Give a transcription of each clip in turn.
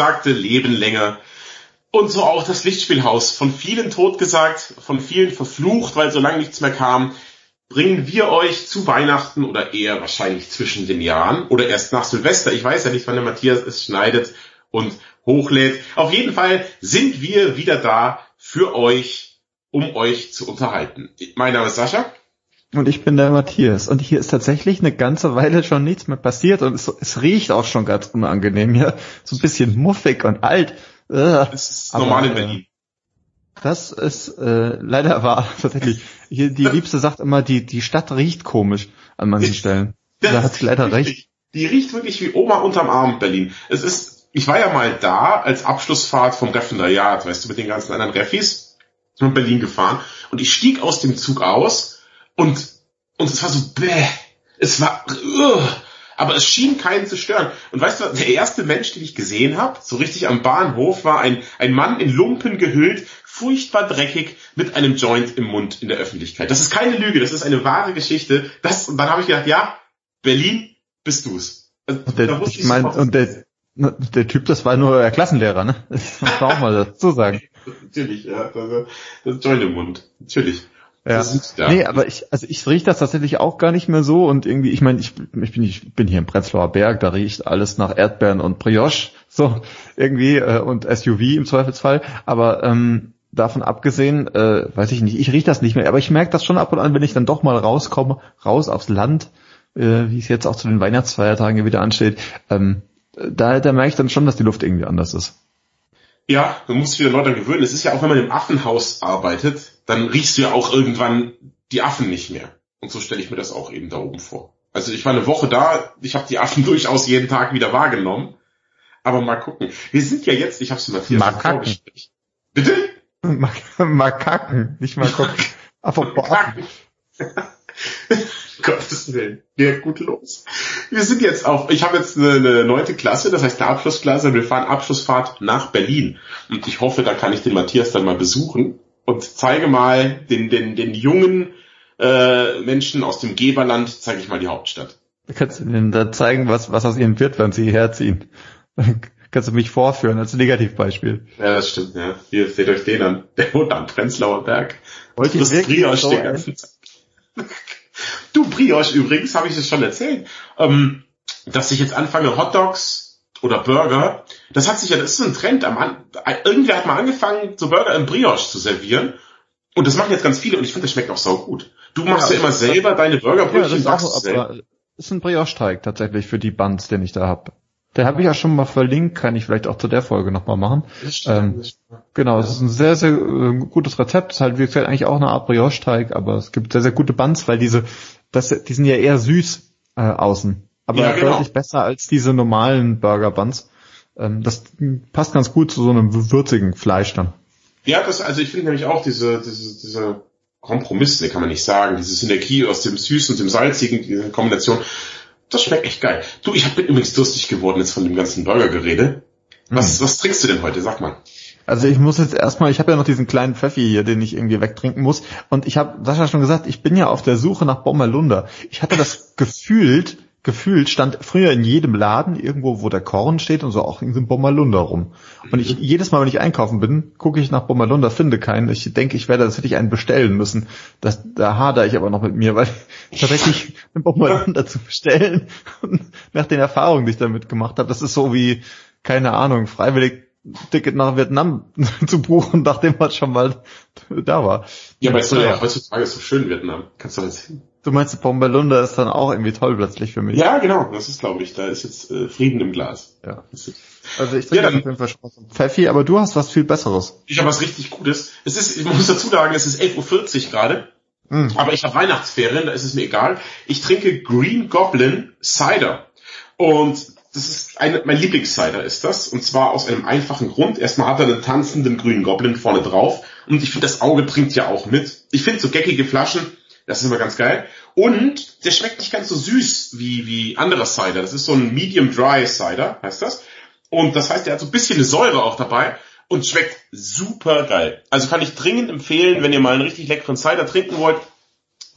Totgesagte leben länger. Und so auch das Lichtspielhaus. Von vielen totgesagt, von vielen verflucht, weil so lange nichts mehr kam. Bringen wir euch zu Weihnachten oder eher wahrscheinlich zwischen den Jahren oder erst nach Silvester. Ich weiß ja nicht, wann der Matthias es schneidet und hochlädt. Auf jeden Fall sind wir wieder da für euch, um euch zu unterhalten. Mein Name ist Sascha. Und ich bin der Matthias. Und hier ist tatsächlich eine ganze Weile schon nichts mehr passiert und es, es riecht auch schon ganz unangenehm hier. So ein bisschen muffig und alt. Das ist normal in Berlin. Das ist äh, leider wahr, tatsächlich. Hier, die Liebste sagt immer, die, die Stadt riecht komisch an manchen Stellen. da hat sie leider recht. Die riecht wirklich wie Oma unterm Arm, Berlin. Es ist, ich war ja mal da als Abschlussfahrt vom Referendariat, weißt du, mit den ganzen anderen Refis in Berlin gefahren und ich stieg aus dem Zug aus und, und es war so, bäh, es war, uh, aber es schien keinen zu stören. Und weißt du, der erste Mensch, den ich gesehen habe, so richtig am Bahnhof, war ein, ein Mann in Lumpen gehüllt, furchtbar dreckig, mit einem Joint im Mund in der Öffentlichkeit. Das ist keine Lüge, das ist eine wahre Geschichte. Das, und dann habe ich gedacht, ja, Berlin, bist du's. Also, und der, ich mein, und der, der Typ, das war nur euer Klassenlehrer, ne? Das muss man auch mal dazu sagen. Natürlich, ja. Also, das Joint im Mund. Natürlich. Ja. Nee, aber ich, also ich rieche das tatsächlich auch gar nicht mehr so und irgendwie, ich meine, ich, ich, bin, ich bin hier im Prenzlauer Berg, da riecht alles nach Erdbeeren und Brioche, so irgendwie äh, und SUV im Zweifelsfall, aber ähm, davon abgesehen, äh, weiß ich nicht, ich rieche das nicht mehr, aber ich merke das schon ab und an, wenn ich dann doch mal rauskomme, raus aufs Land, äh, wie es jetzt auch zu den Weihnachtsfeiertagen wieder ansteht, ähm, da, da merke ich dann schon, dass die Luft irgendwie anders ist. Ja, du musst dich wieder Leute gewöhnen. Es ist ja auch, wenn man im Affenhaus arbeitet, dann riechst du ja auch irgendwann die Affen nicht mehr. Und so stelle ich mir das auch eben da oben vor. Also ich war eine Woche da, ich habe die Affen durchaus jeden Tag wieder wahrgenommen. Aber mal gucken. Wir sind ja jetzt, ich habe es Matthias Makaken. Bitte? Makaken, nicht mal gucken. Makaken. Gottes Willen. Geht gut los. Wir sind jetzt auf, ich habe jetzt eine neunte Klasse, das heißt eine Abschlussklasse. Wir fahren Abschlussfahrt nach Berlin. Und ich hoffe, da kann ich den Matthias dann mal besuchen und zeige mal den, den, den jungen äh, Menschen aus dem Geberland, zeige ich mal die Hauptstadt. Da kannst du ihnen da zeigen, was, was aus ihnen wird, wenn sie hierher ziehen. Kannst du mich vorführen als Negativbeispiel. Ja, das stimmt, ja. Hier seht euch den an. Der wohnt am Prenzlauer Berg. Wollte ich wirklich so, Du, Brioche übrigens, habe ich es schon erzählt, ähm, dass ich jetzt anfange, Hotdogs oder Burger, das hat sich ja, das ist ein Trend. Am irgendwer hat mal angefangen, so Burger in Brioche zu servieren. Und das machen jetzt ganz viele und ich finde, das schmeckt auch sau gut. Du machst ja, ja immer selber deine Burgerbrötchen. Ja, das ist, auch, ist ein Brioche-Teig tatsächlich für die Buns, den ich da habe. Der habe ich ja schon mal verlinkt, kann ich vielleicht auch zu der Folge nochmal machen. Ähm, genau, es ist ein sehr, sehr äh, gutes Rezept. Es ist halt, wie gesagt, eigentlich auch eine Art Brioche-Teig, aber es gibt sehr, sehr gute Buns, weil diese, das, die sind ja eher süß äh, außen. Aber ja, genau. deutlich besser als diese normalen Burger-Buns. Ähm, das passt ganz gut zu so einem würzigen Fleisch dann. Ja, das, also ich finde nämlich auch diese, diese, diese Kompromisse, kann man nicht sagen, diese Synergie aus dem Süßen und dem Salzigen, diese Kombination, das schmeckt echt geil. Du, ich bin übrigens durstig geworden jetzt von dem ganzen Burgergerede. Was, hm. was trinkst du denn heute? Sag mal. Also ich muss jetzt erstmal, ich habe ja noch diesen kleinen Pfeffi hier, den ich irgendwie wegtrinken muss. Und ich habe Sascha schon gesagt, ich bin ja auf der Suche nach Bommerlunder. Ich hatte das gefühlt, gefühlt stand früher in jedem Laden irgendwo, wo der Korn steht und so auch in diesem Bommerlunder rum. Und ich jedes Mal, wenn ich einkaufen bin, gucke ich nach Bommerlunder, finde keinen. Ich denke, ich werde, das hätte ich einen bestellen müssen. Das, da hadere ich aber noch mit mir, weil tatsächlich einen Bommerlunder zu bestellen und nach den Erfahrungen, die ich damit gemacht habe, das ist so wie, keine Ahnung, freiwillig Ticket nach Vietnam zu buchen, nachdem man schon mal da war. Ja, aber es ist ja heutzutage so schön Vietnam. Kannst du hin. Du meinst, Bombalunda ist dann auch irgendwie toll plötzlich für mich. Ja, genau, das ist glaube ich, da ist jetzt äh, Frieden im Glas. Ja. Also ich trinke ja, auf jeden Fall Spaß und Pfeffi, aber du hast was viel Besseres. Ich habe was richtig Gutes. Es ist, ich muss dazu sagen, es ist 11.40 Uhr gerade. Mm. Aber ich habe Weihnachtsferien, da ist es mir egal. Ich trinke Green Goblin Cider. Und das ist eine, mein Lieblingscider ist das. Und zwar aus einem einfachen Grund. Erstmal hat er einen tanzenden grünen Goblin vorne drauf. Und ich finde, das Auge trinkt ja auch mit. Ich finde so geckige Flaschen das ist immer ganz geil. Und der schmeckt nicht ganz so süß wie, wie anderer Cider. Das ist so ein Medium Dry Cider, heißt das. Und das heißt, der hat so ein bisschen eine Säure auch dabei und schmeckt super geil. Also kann ich dringend empfehlen, wenn ihr mal einen richtig leckeren Cider trinken wollt.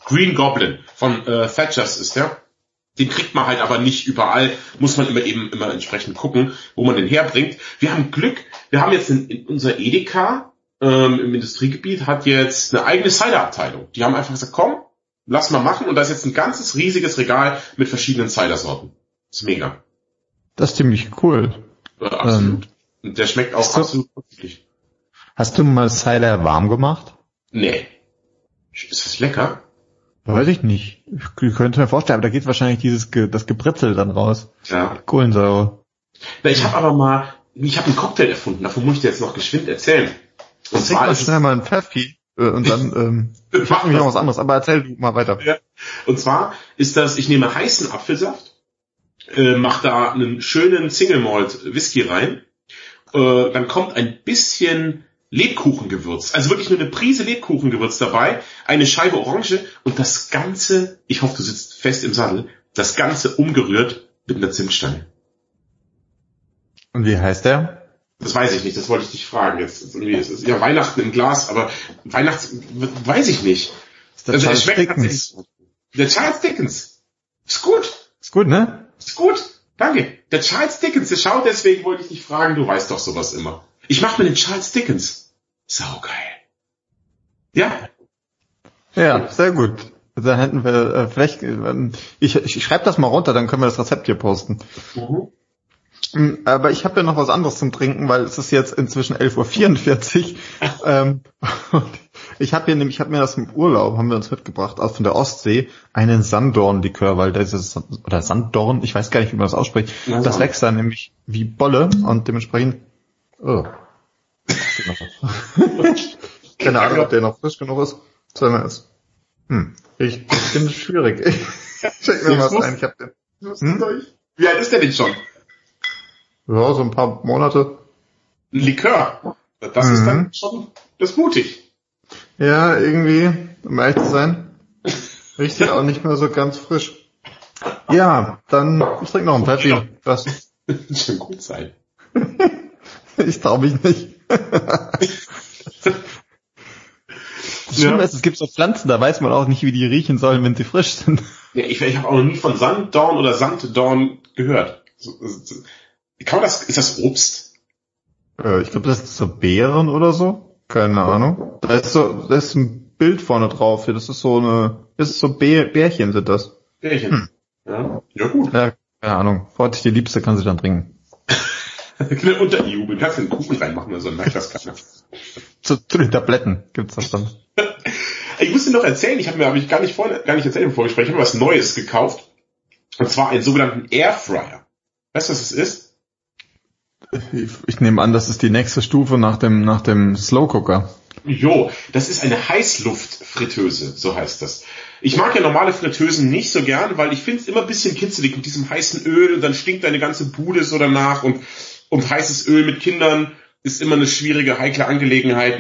Green Goblin von äh, Thatchers ist der. Den kriegt man halt aber nicht überall, muss man immer eben immer entsprechend gucken, wo man den herbringt. Wir haben Glück, wir haben jetzt in, in unser Edeka ähm, im Industriegebiet hat jetzt eine eigene Cider-Abteilung. Die haben einfach gesagt, komm, lass mal machen und da ist jetzt ein ganzes riesiges Regal mit verschiedenen Cider-Sorten. ist mega. Das ist ziemlich cool. Äh, absolut. Ähm, und der schmeckt auch absolut wirklich. Hast du mal Cider warm gemacht? Nee. Ist das lecker? Weiß ich nicht. Ich könnte mir vorstellen, aber da geht wahrscheinlich dieses das Gebritzel dann raus. Ja. Kohlensäure. Na, ich habe aber mal, ich habe einen Cocktail erfunden, davon muss ich dir jetzt noch geschwind erzählen. Und zwar mal schnell mal ein Pfeffi äh, und dann ähm, ich mache mich noch was anderes, aber erzähl du mal weiter. Ja. Und zwar ist das, ich nehme heißen Apfelsaft, äh, mache da einen schönen Single Malt Whisky rein, äh, dann kommt ein bisschen Lebkuchengewürz, also wirklich nur eine Prise Lebkuchengewürz dabei, eine Scheibe Orange und das Ganze, ich hoffe, du sitzt fest im Sattel, das Ganze umgerührt mit einer Zimtstange. Und wie heißt der? Das weiß ich nicht, das wollte ich dich fragen. Jetzt irgendwie, es ist ja Weihnachten im Glas, aber Weihnachts weiß ich nicht. Ist der also Charles Dickens. Der Charles Dickens. Ist gut. Ist gut, ne? Ist gut. Danke. Der Charles Dickens, der schaut, deswegen wollte ich dich fragen, du weißt doch sowas immer. Ich mach mir den Charles Dickens. Saugeil. Ja. Ja, sehr gut. Da hätten wir äh, vielleicht, äh, ich, ich schreibe das mal runter, dann können wir das Rezept hier posten. Mhm. Mm, aber ich habe ja noch was anderes zum Trinken, weil es ist jetzt inzwischen 11.44 Uhr. ähm, ich habe hier nämlich, ich habe mir das im Urlaub, haben wir uns mitgebracht, aus von der Ostsee, einen Sanddorn-Likör, weil das ist, oder Sanddorn, ich weiß gar nicht, wie man das ausspricht. Ja, das wächst dann nämlich wie Bolle und dementsprechend, oh, Keine Ahnung, ob der noch frisch genug ist. Wir es? Hm. Ich, ich finde es schwierig. Ich check mir was ein. Ich hab den. Hm? Wie alt ist der denn schon? Ja, so ein paar Monate. Ein Likör. Das mhm. ist dann mhm. schon, das ist mutig. Ja, irgendwie, um ehrlich zu sein, riecht ja auch nicht mehr so ganz frisch. Ja, dann, ich trinke noch ein Pepsi. Das schon gut sein. ich trau mich nicht. Das Schlimme ja. ist, es gibt so Pflanzen, da weiß man auch nicht, wie die riechen sollen, wenn sie frisch sind. Ja, ich, ich habe auch noch nie von Sanddorn oder Sanddorn gehört. Kann man das, ist das Obst? Äh, ich glaube, das ist so Beeren oder so. Keine Ahnung. Da ist so, da ist ein Bild vorne drauf. Das ist so eine, das ist so Bär, Bärchen sind das. Bärchen. Hm. Ja. ja, gut. Ja, keine Ahnung. Dich die Liebste, kann sie dann trinken. Unterjubeln. Kannst du einen Kuchen reinmachen oder so, dann merkt das keiner. Zu, zu den Tabletten gibt's das dann. ich musste noch erzählen, ich habe mir, habe ich gar nicht vorne, gar nicht erzählt im Vorgespräch, ich habe was Neues gekauft. Und zwar einen sogenannten Airfryer. Weißt du, was es ist? Ich, ich nehme an, das ist die nächste Stufe nach dem, nach dem Slow Cooker. Jo, das ist eine Heißluftfritteuse, so heißt das. Ich mag ja normale Fritteusen nicht so gern, weil ich finde es immer ein bisschen kitzelig mit diesem heißen Öl und dann stinkt deine ganze Bude so danach und und heißes Öl mit Kindern ist immer eine schwierige, heikle Angelegenheit.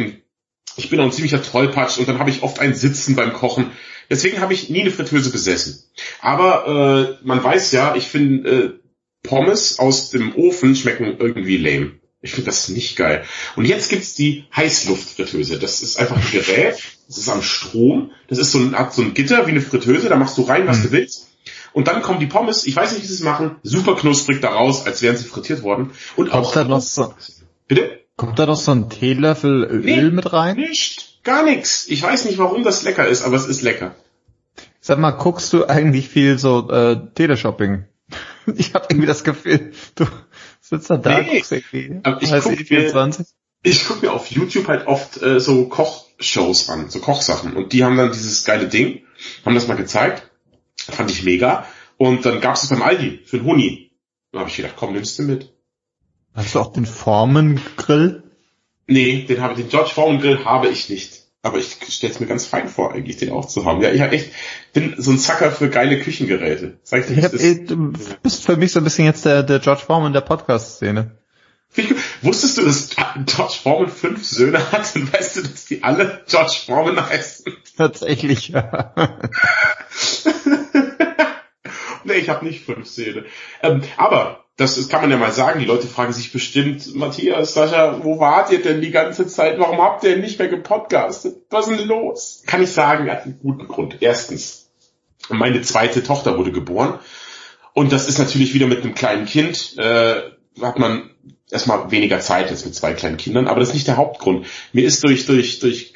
Ich bin auch ein ziemlicher Tollpatsch und dann habe ich oft ein Sitzen beim Kochen. Deswegen habe ich nie eine Fritteuse besessen. Aber äh, man weiß ja, ich finde äh, Pommes aus dem Ofen schmecken irgendwie lame. Ich finde das nicht geil. Und jetzt gibt's die Heißluftfritteuse. Das ist einfach ein Gerät, das ist am Strom, das ist so ein, hat so ein Gitter wie eine Fritteuse, da machst du rein, was mhm. du willst. Und dann kommen die Pommes, ich weiß nicht, wie sie es machen, super knusprig da raus, als wären sie frittiert worden. Und Kommt auch. Da noch so, bitte? Kommt da noch so ein Teelöffel Öl nee, mit rein? Nicht, gar nichts. Ich weiß nicht, warum das lecker ist, aber es ist lecker. Sag mal, guckst du eigentlich viel so äh, Teleshopping? Ich habe irgendwie das Gefühl, du sitzt da da, nee, guckst irgendwie. Aber ich guck, mir, ich guck mir auf YouTube halt oft äh, so Kochshows an, so Kochsachen. Und die haben dann dieses geile Ding, haben das mal gezeigt. Fand ich mega. Und dann gab's es beim Aldi für den Huni. Dann habe ich gedacht, komm, nimmst du mit. Hast du auch den Formen Grill? Nee, den habe den George Foreman Grill habe ich nicht. Aber ich stelle es mir ganz fein vor, eigentlich den auch zu haben. Ja, ich hab echt, bin so ein Zacker für geile Küchengeräte. Sag ich dir, ich hab, du bist für mich so ein bisschen jetzt der, der George Foreman der Podcast-Szene. Wusstest du, dass George Foreman fünf Söhne hat und weißt du, dass die alle George Foreman heißen? Tatsächlich, ja. nee, ich habe nicht fünf Söhne. Ähm, aber das, kann man ja mal sagen. Die Leute fragen sich bestimmt, Matthias, Sascha, wo wart ihr denn die ganze Zeit? Warum habt ihr nicht mehr gepodcastet? Was ist denn los? Kann ich sagen, hat einen guten Grund. Erstens, meine zweite Tochter wurde geboren Und das ist natürlich wieder mit einem kleinen Kind, äh, hat man erstmal weniger Zeit jetzt mit zwei kleinen Kindern, aber das ist nicht der Hauptgrund. Mir ist durch, durch, durch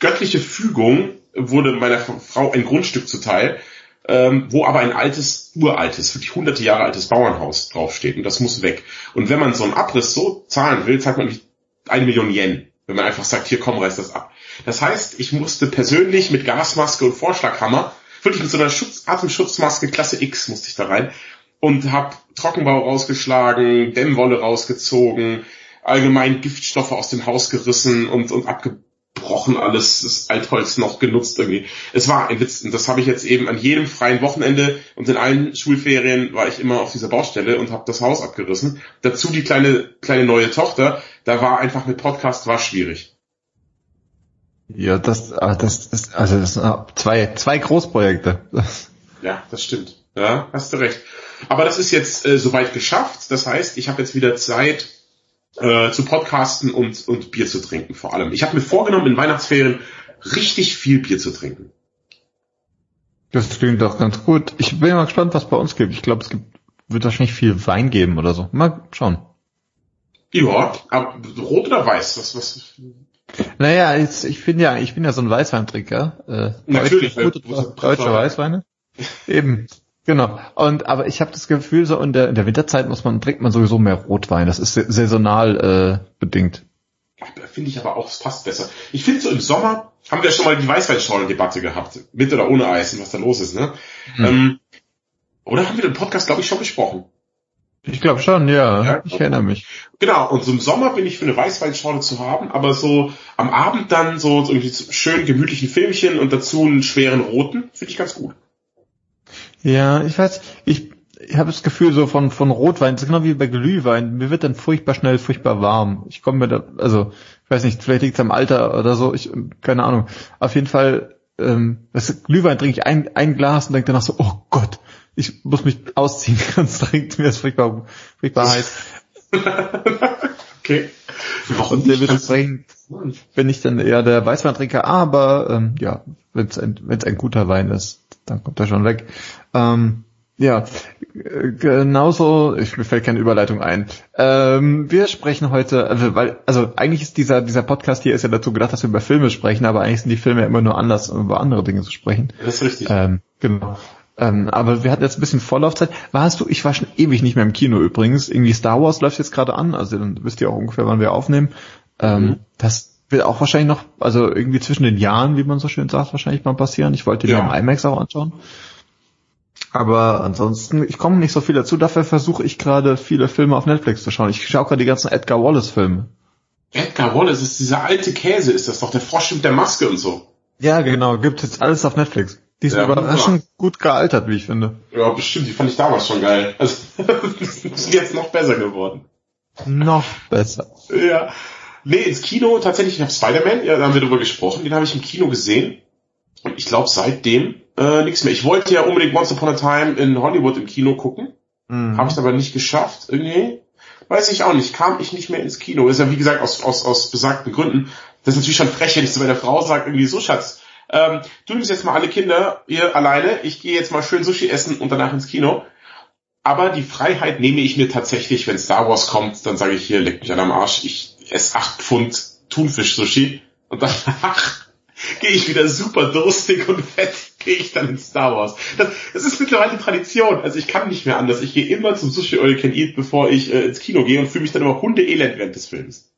göttliche Fügung wurde meiner Frau ein Grundstück zuteil, ähm, wo aber ein altes, uraltes, wirklich hunderte Jahre altes Bauernhaus draufsteht und das muss weg. Und wenn man so einen Abriss so zahlen will, zahlt man nicht eine Million Yen, wenn man einfach sagt, hier komm, reiß das ab. Das heißt, ich musste persönlich mit Gasmaske und Vorschlaghammer, wirklich mit so einer Schutz, Atemschutzmaske Klasse X musste ich da rein und habe Trockenbau rausgeschlagen, Dämmwolle rausgezogen, allgemein Giftstoffe aus dem Haus gerissen und, und abgebrochen alles, das Altholz noch genutzt irgendwie. Es war ein Witz und das habe ich jetzt eben an jedem freien Wochenende und in allen Schulferien war ich immer auf dieser Baustelle und habe das Haus abgerissen. Dazu die kleine, kleine neue Tochter, da war einfach mit Podcast war schwierig. Ja, das, ah, das ist, also das sind zwei, zwei Großprojekte. Ja, das stimmt. Ja, hast du recht. Aber das ist jetzt äh, soweit geschafft. Das heißt, ich habe jetzt wieder Zeit äh, zu podcasten und, und Bier zu trinken vor allem. Ich habe mir vorgenommen, in Weihnachtsferien richtig viel Bier zu trinken. Das klingt doch ganz gut. Ich bin mal gespannt, was bei uns gibt. Ich glaube, es gibt, wird wahrscheinlich viel Wein geben oder so. Mal schauen. Ja, aber rot oder weiß? Was, was? Naja, jetzt, ich bin ja, ich bin ja so ein Weißweintrinker. Äh, Natürlich. Gute, deutsche Weißweine. Eben. Genau. Und aber ich habe das Gefühl, so in der, in der Winterzeit muss man trinkt man sowieso mehr Rotwein. Das ist saisonal äh, bedingt. Finde ich aber auch, es passt besser. Ich finde so im Sommer haben wir schon mal die Weißweinschorlen-Debatte gehabt, mit oder ohne Eis und was da los ist, ne? Hm. Ähm, oder haben wir den Podcast, glaube ich, schon besprochen? Ich glaube schon, ja. ja. Ich erinnere mich. Genau, und so im Sommer bin ich für eine Weißweinschorle zu haben, aber so am Abend dann so, so irgendwie schön gemütlichen Filmchen und dazu einen schweren roten, finde ich ganz gut. Ja, ich weiß, ich, ich habe das Gefühl so von von Rotwein, das ist genau wie bei Glühwein, mir wird dann furchtbar schnell furchtbar warm. Ich komme mir da, also ich weiß nicht, vielleicht liegt es am Alter oder so, ich keine Ahnung. Auf jeden Fall, ähm, das Glühwein trinke ich ein, ein Glas und denke danach so, oh Gott, ich muss mich ausziehen, sonst trinkt mir das furchtbar, furchtbar heiß. okay. Warum und dementsprechend bin ich dann eher der Weißweintrinker, aber ähm, ja, wenn es ein, wenn's ein guter Wein ist, dann kommt er schon weg. Ähm, ja, genauso, ich, mir fällt keine Überleitung ein. Ähm, wir sprechen heute, also, weil, also eigentlich ist dieser, dieser Podcast hier ist ja dazu gedacht, dass wir über Filme sprechen, aber eigentlich sind die Filme ja immer nur anders, um über andere Dinge zu sprechen. Das ist richtig. Ähm, genau. Ähm, aber wir hatten jetzt ein bisschen Vorlaufzeit. Warst du, ich war schon ewig nicht mehr im Kino übrigens. Irgendwie Star Wars läuft jetzt gerade an, also dann wisst ihr auch ungefähr, wann wir aufnehmen. Ähm, mhm. Das wird auch wahrscheinlich noch, also irgendwie zwischen den Jahren, wie man so schön sagt, wahrscheinlich mal passieren. Ich wollte den ja. im IMAX auch anschauen. Aber ansonsten, ich komme nicht so viel dazu. Dafür versuche ich gerade viele Filme auf Netflix zu schauen. Ich schaue gerade die ganzen Edgar Wallace Filme. Edgar Wallace ist dieser alte Käse, ist das doch der Frosch mit der Maske und so. Ja, genau, gibt jetzt alles auf Netflix. Die sind ja, überraschend ja. gut gealtert, wie ich finde. Ja, bestimmt, die fand ich damals schon geil. Also, die sind jetzt noch besser geworden. Noch besser. Ja. Nee, ins Kino tatsächlich, ich habe Spider-Man, ja, da haben wir drüber gesprochen, den habe ich im Kino gesehen. Und ich glaube seitdem äh, nichts mehr. Ich wollte ja unbedingt Once Upon a Time in Hollywood im Kino gucken. Mhm. Habe ich aber nicht geschafft. Irgendwie. Weiß ich auch nicht. Kam ich nicht mehr ins Kino. Ist ja wie gesagt aus, aus, aus besagten Gründen. Das ist natürlich schon frech, wenn ich zu meiner Frau sage, irgendwie so, Schatz, ähm, du nimmst jetzt mal alle Kinder hier alleine, ich gehe jetzt mal schön Sushi essen und danach ins Kino. Aber die Freiheit nehme ich mir tatsächlich, wenn Star Wars kommt, dann sage ich hier, leck mich an am Arsch, ich esse acht Pfund Thunfisch-Sushi und danach gehe ich wieder super durstig und fett, gehe ich dann in Star Wars. Das, das ist mittlerweile Tradition. Also ich kann nicht mehr anders. Ich gehe immer zum Sushi All Can Eat, bevor ich äh, ins Kino gehe und fühle mich dann immer hundeelend während des Films.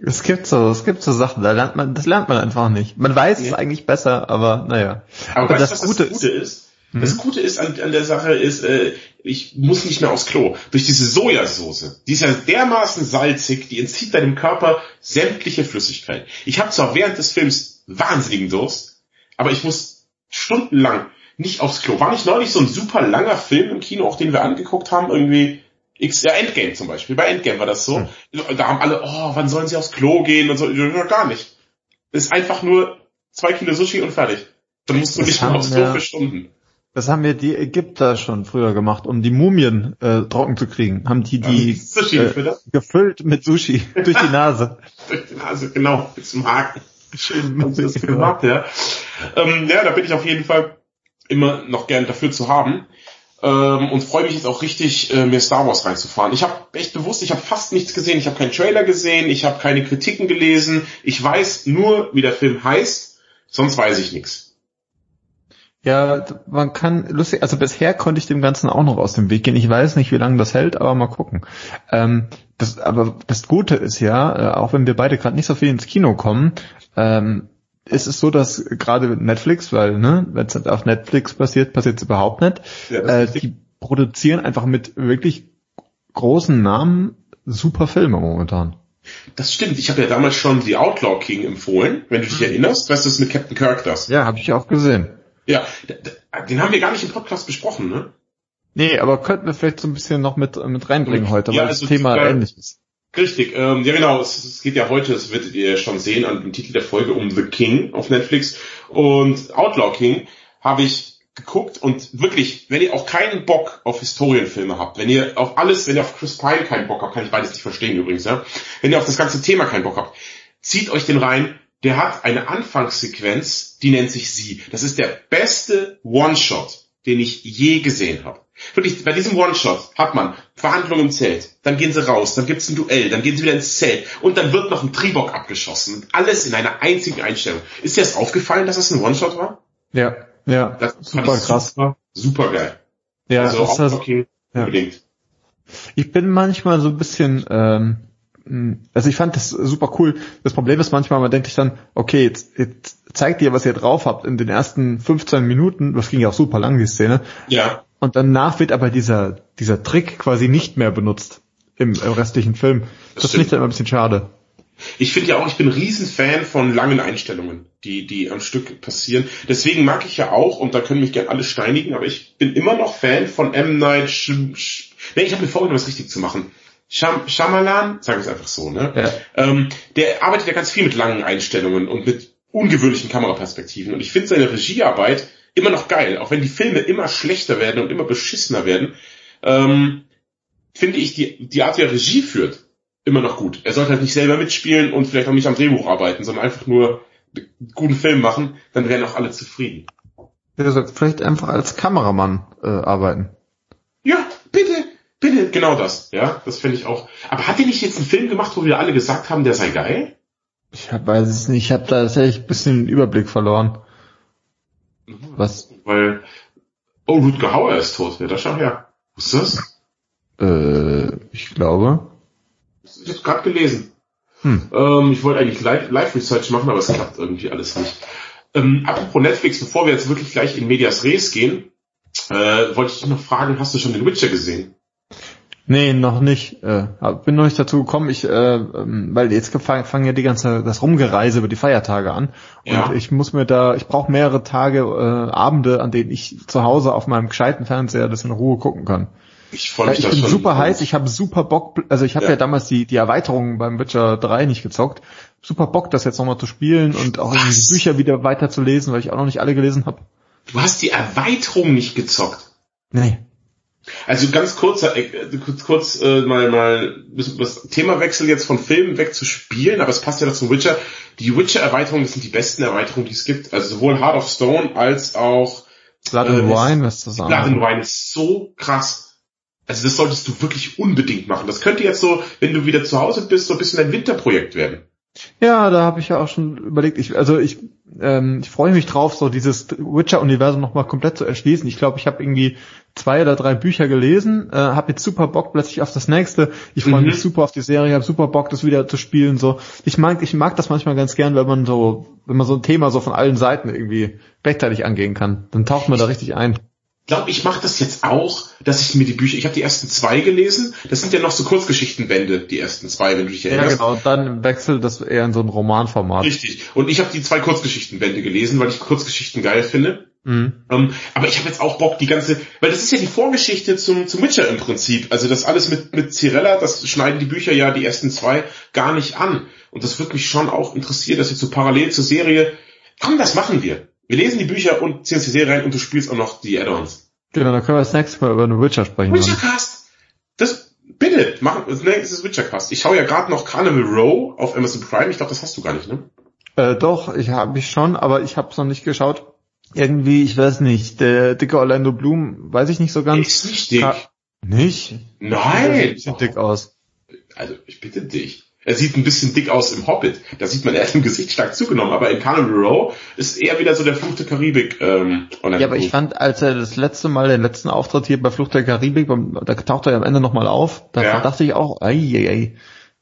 Es gibt so, es gibt so Sachen, da lernt man, das lernt man einfach nicht. Man weiß ja. es eigentlich besser, aber naja. Aber, aber weißt, das, Gute das Gute ist? ist? Mhm. Das Gute ist an, an der Sache ist, äh, ich muss nicht mehr aufs Klo. Durch diese Sojasauce, die ist ja dermaßen salzig, die entzieht deinem Körper sämtliche Flüssigkeit. Ich habe zwar während des Films wahnsinnigen Durst, aber ich muss stundenlang nicht aufs Klo. War nicht neulich so ein super langer Film im Kino, auch den wir angeguckt haben, irgendwie X, ja, Endgame zum Beispiel. Bei Endgame war das so. Hm. Da haben alle, oh, wann sollen sie aufs Klo gehen und so. Ja, gar nicht. Das ist einfach nur zwei Kilo Sushi und fertig. Dann musst du das nicht mehr aufs Klo für Stunden. Das haben ja die Ägypter schon früher gemacht, um die Mumien äh, trocken zu kriegen. Haben die die Sushi äh, gefüllt mit Sushi durch die Nase. durch die Nase, genau, zum Haken. Schön. Haben sie das gemacht, ja. Ähm, ja, da bin ich auf jeden Fall immer noch gern dafür zu haben. ähm, und freue mich jetzt auch richtig, äh, mir Star Wars reinzufahren. Ich habe echt bewusst, ich habe fast nichts gesehen, ich habe keinen Trailer gesehen, ich habe keine Kritiken gelesen, ich weiß nur, wie der Film heißt, sonst weiß ich nichts. Ja, man kann lustig, also bisher konnte ich dem Ganzen auch noch aus dem Weg gehen. Ich weiß nicht, wie lange das hält, aber mal gucken. Ähm, das, aber das Gute ist ja, äh, auch wenn wir beide gerade nicht so viel ins Kino kommen, ähm, ist es so, dass gerade Netflix, weil ne, wenn es auf Netflix passiert, passiert es überhaupt nicht. Ja, äh, die produzieren einfach mit wirklich großen Namen super Filme momentan. Das stimmt. Ich habe ja damals schon The Outlaw King empfohlen, wenn du dich erinnerst. Weißt du, das mit Captain Kirk das? Ja, habe ich auch gesehen. Ja, den haben wir gar nicht im Podcast besprochen, ne? Nee, aber könnten wir vielleicht so ein bisschen noch mit, mit reinbringen heute, ja, weil also das Thema äh, ähnlich ist. Richtig, ähm, ja genau, es, es geht ja heute, das werdet ihr schon sehen an dem Titel der Folge, um The King auf Netflix. Und Outlaw King habe ich geguckt und wirklich, wenn ihr auch keinen Bock auf Historienfilme habt, wenn ihr auf alles, wenn ihr auf Chris Pine keinen Bock habt, kann ich beides nicht verstehen übrigens, ja, wenn ihr auf das ganze Thema keinen Bock habt, zieht euch den rein, der hat eine Anfangssequenz, die nennt sich Sie. Das ist der beste One-Shot, den ich je gesehen habe. Wirklich, bei diesem One-Shot hat man Verhandlungen im Zelt, dann gehen sie raus, dann gibt's ein Duell, dann gehen sie wieder ins Zelt und dann wird noch ein Tribok abgeschossen. Alles in einer einzigen Einstellung. Ist dir das aufgefallen, dass das ein One-Shot war? Ja, ja. Das super krass. Super, super geil. Ja, also das heißt, okay, ja. unbedingt. Ich bin manchmal so ein bisschen ähm, hm, also ich fand das super cool. Das Problem ist manchmal, man denkt sich dann, okay, jetzt, jetzt zeigt ihr, was ihr drauf habt in den ersten 15 Minuten. Das ging ja auch super lang, die Szene. Ja. Und danach wird aber dieser, dieser Trick quasi nicht mehr benutzt im, im restlichen Film. Das, das finde ich dann immer ein bisschen schade. Ich finde ja auch, ich bin ein Riesenfan von langen Einstellungen, die, die am Stück passieren. Deswegen mag ich ja auch, und da können mich gerne alle steinigen, aber ich bin immer noch Fan von M. Night Sh Nee, ich habe mir vorgenommen, das richtig zu machen. Sham Shyamalan, sagen wir es einfach so, ne? Ja. Ähm, der arbeitet ja ganz viel mit langen Einstellungen und mit ungewöhnlichen Kameraperspektiven. Und ich finde seine Regiearbeit immer noch geil, auch wenn die Filme immer schlechter werden und immer beschissener werden. Ähm, finde ich die, die Art, wie er Regie führt, immer noch gut. Er sollte halt nicht selber mitspielen und vielleicht auch nicht am Drehbuch arbeiten, sondern einfach nur einen guten Film machen, dann wären auch alle zufrieden. Er sollte vielleicht einfach als Kameramann äh, arbeiten. Ja, bitte. Bitte, genau das, ja, das finde ich auch. Aber hat er nicht jetzt einen Film gemacht, wo wir alle gesagt haben, der sei geil? Ich hab, weiß es nicht, ich habe da tatsächlich ein bisschen den Überblick verloren. Was? Weil, oh, Rutger Hauer ist tot, wer da schau her. Was ist das? Äh, ich glaube. Ich habe gerade gelesen. Hm. Ähm, ich wollte eigentlich Live-Research machen, aber es klappt irgendwie alles nicht. Ähm, apropos Netflix, bevor wir jetzt wirklich gleich in Medias Res gehen, äh, wollte ich dich noch fragen, hast du schon den Witcher gesehen? Nee, noch nicht. Äh, bin noch nicht dazu gekommen, ich, äh, ähm, weil jetzt fangen ja die ganze das Rumgereise über die Feiertage an. Und ja. ich muss mir da, ich brauche mehrere Tage, äh, Abende, an denen ich zu Hause auf meinem gescheiten Fernseher das in Ruhe gucken kann. Ich freue mich Ich bin super heiß, ich habe super Bock, also ich habe ja. ja. damals die, die Erweiterung beim Witcher 3 nicht gezockt. Super Bock, das jetzt nochmal zu spielen und auch die Bücher wieder weiter zu lesen, weil ich auch noch nicht alle gelesen habe. Du hast die Erweiterung nicht gezockt? Nee. Also ganz kurz, äh, kurz, kurz äh, mal, mal das Themawechsel jetzt von Filmen weg zu spielen, aber es passt ja noch zum Witcher. Die Witcher-Erweiterungen, das sind die besten Erweiterungen, die es gibt. Also sowohl Heart of Stone als auch Blood and äh, Wine, was das Blood and Wine ist so krass. Also das solltest du wirklich unbedingt machen. Das könnte jetzt so, wenn du wieder zu Hause bist, so ein bisschen ein Winterprojekt werden. Ja, da habe ich ja auch schon überlegt. Ich, also ich, ähm, ich freue mich drauf, so dieses Witcher-Universum nochmal komplett zu erschließen. Ich glaube, ich habe irgendwie zwei oder drei Bücher gelesen, äh, habe jetzt super Bock plötzlich auf das nächste. Ich freue mhm. mich super auf die Serie, habe super Bock, das wieder zu spielen. So, ich mag, ich mag das manchmal ganz gern, wenn man so, wenn man so ein Thema so von allen Seiten irgendwie rechtzeitig angehen kann. Dann taucht man da richtig ein glaube, ich mache das jetzt auch, dass ich mir die Bücher, ich habe die ersten zwei gelesen, das sind ja noch so Kurzgeschichtenbände, die ersten zwei, wenn du dich erinnerst. Ja, genau, und dann wechselt das eher in so ein Romanformat. Richtig. Und ich habe die zwei Kurzgeschichtenbände gelesen, weil ich Kurzgeschichten geil finde. Mhm. Um, ähm, aber ich habe jetzt auch Bock, die ganze, weil das ist ja die Vorgeschichte zum, zum Witcher im Prinzip. Also das alles mit, mit Cirella, das schneiden die Bücher ja die ersten zwei gar nicht an. Und das wird mich schon auch interessieren, dass jetzt so parallel zur Serie, komm, das machen wir. Wir lesen die Bücher und ziehen uns die Serie rein und du spielst auch noch die Add-ons. Genau, dann können wir das nächste Mal über eine Witcher sprechen. Witchercast! Das, bitte, machen, das nächste ist Witchercast. Ich schaue ja gerade noch Carnival Row auf Amazon Prime. Ich glaube, das hast du gar nicht, ne? Äh, doch, ich habe ich schon, aber ich habe es noch nicht geschaut. irgendwie, ich weiß nicht, der dicke Orlando Bloom, weiß ich nicht so ganz. Ist nicht dick. Ka nicht? Nein. Sieht dick aus. Also, ich bitte dich. Er sieht ein bisschen dick aus im Hobbit. Da sieht man, er hat im Gesicht stark zugenommen. Aber in Carnival Row ist eher wieder so der Fluch der Karibik. Ähm, ja, aber ich fand, als er das letzte Mal, den letzten Auftritt hier bei Fluch der Karibik, da taucht er ja am Ende nochmal auf. Da ja. dachte ich auch, ei, ei, ei.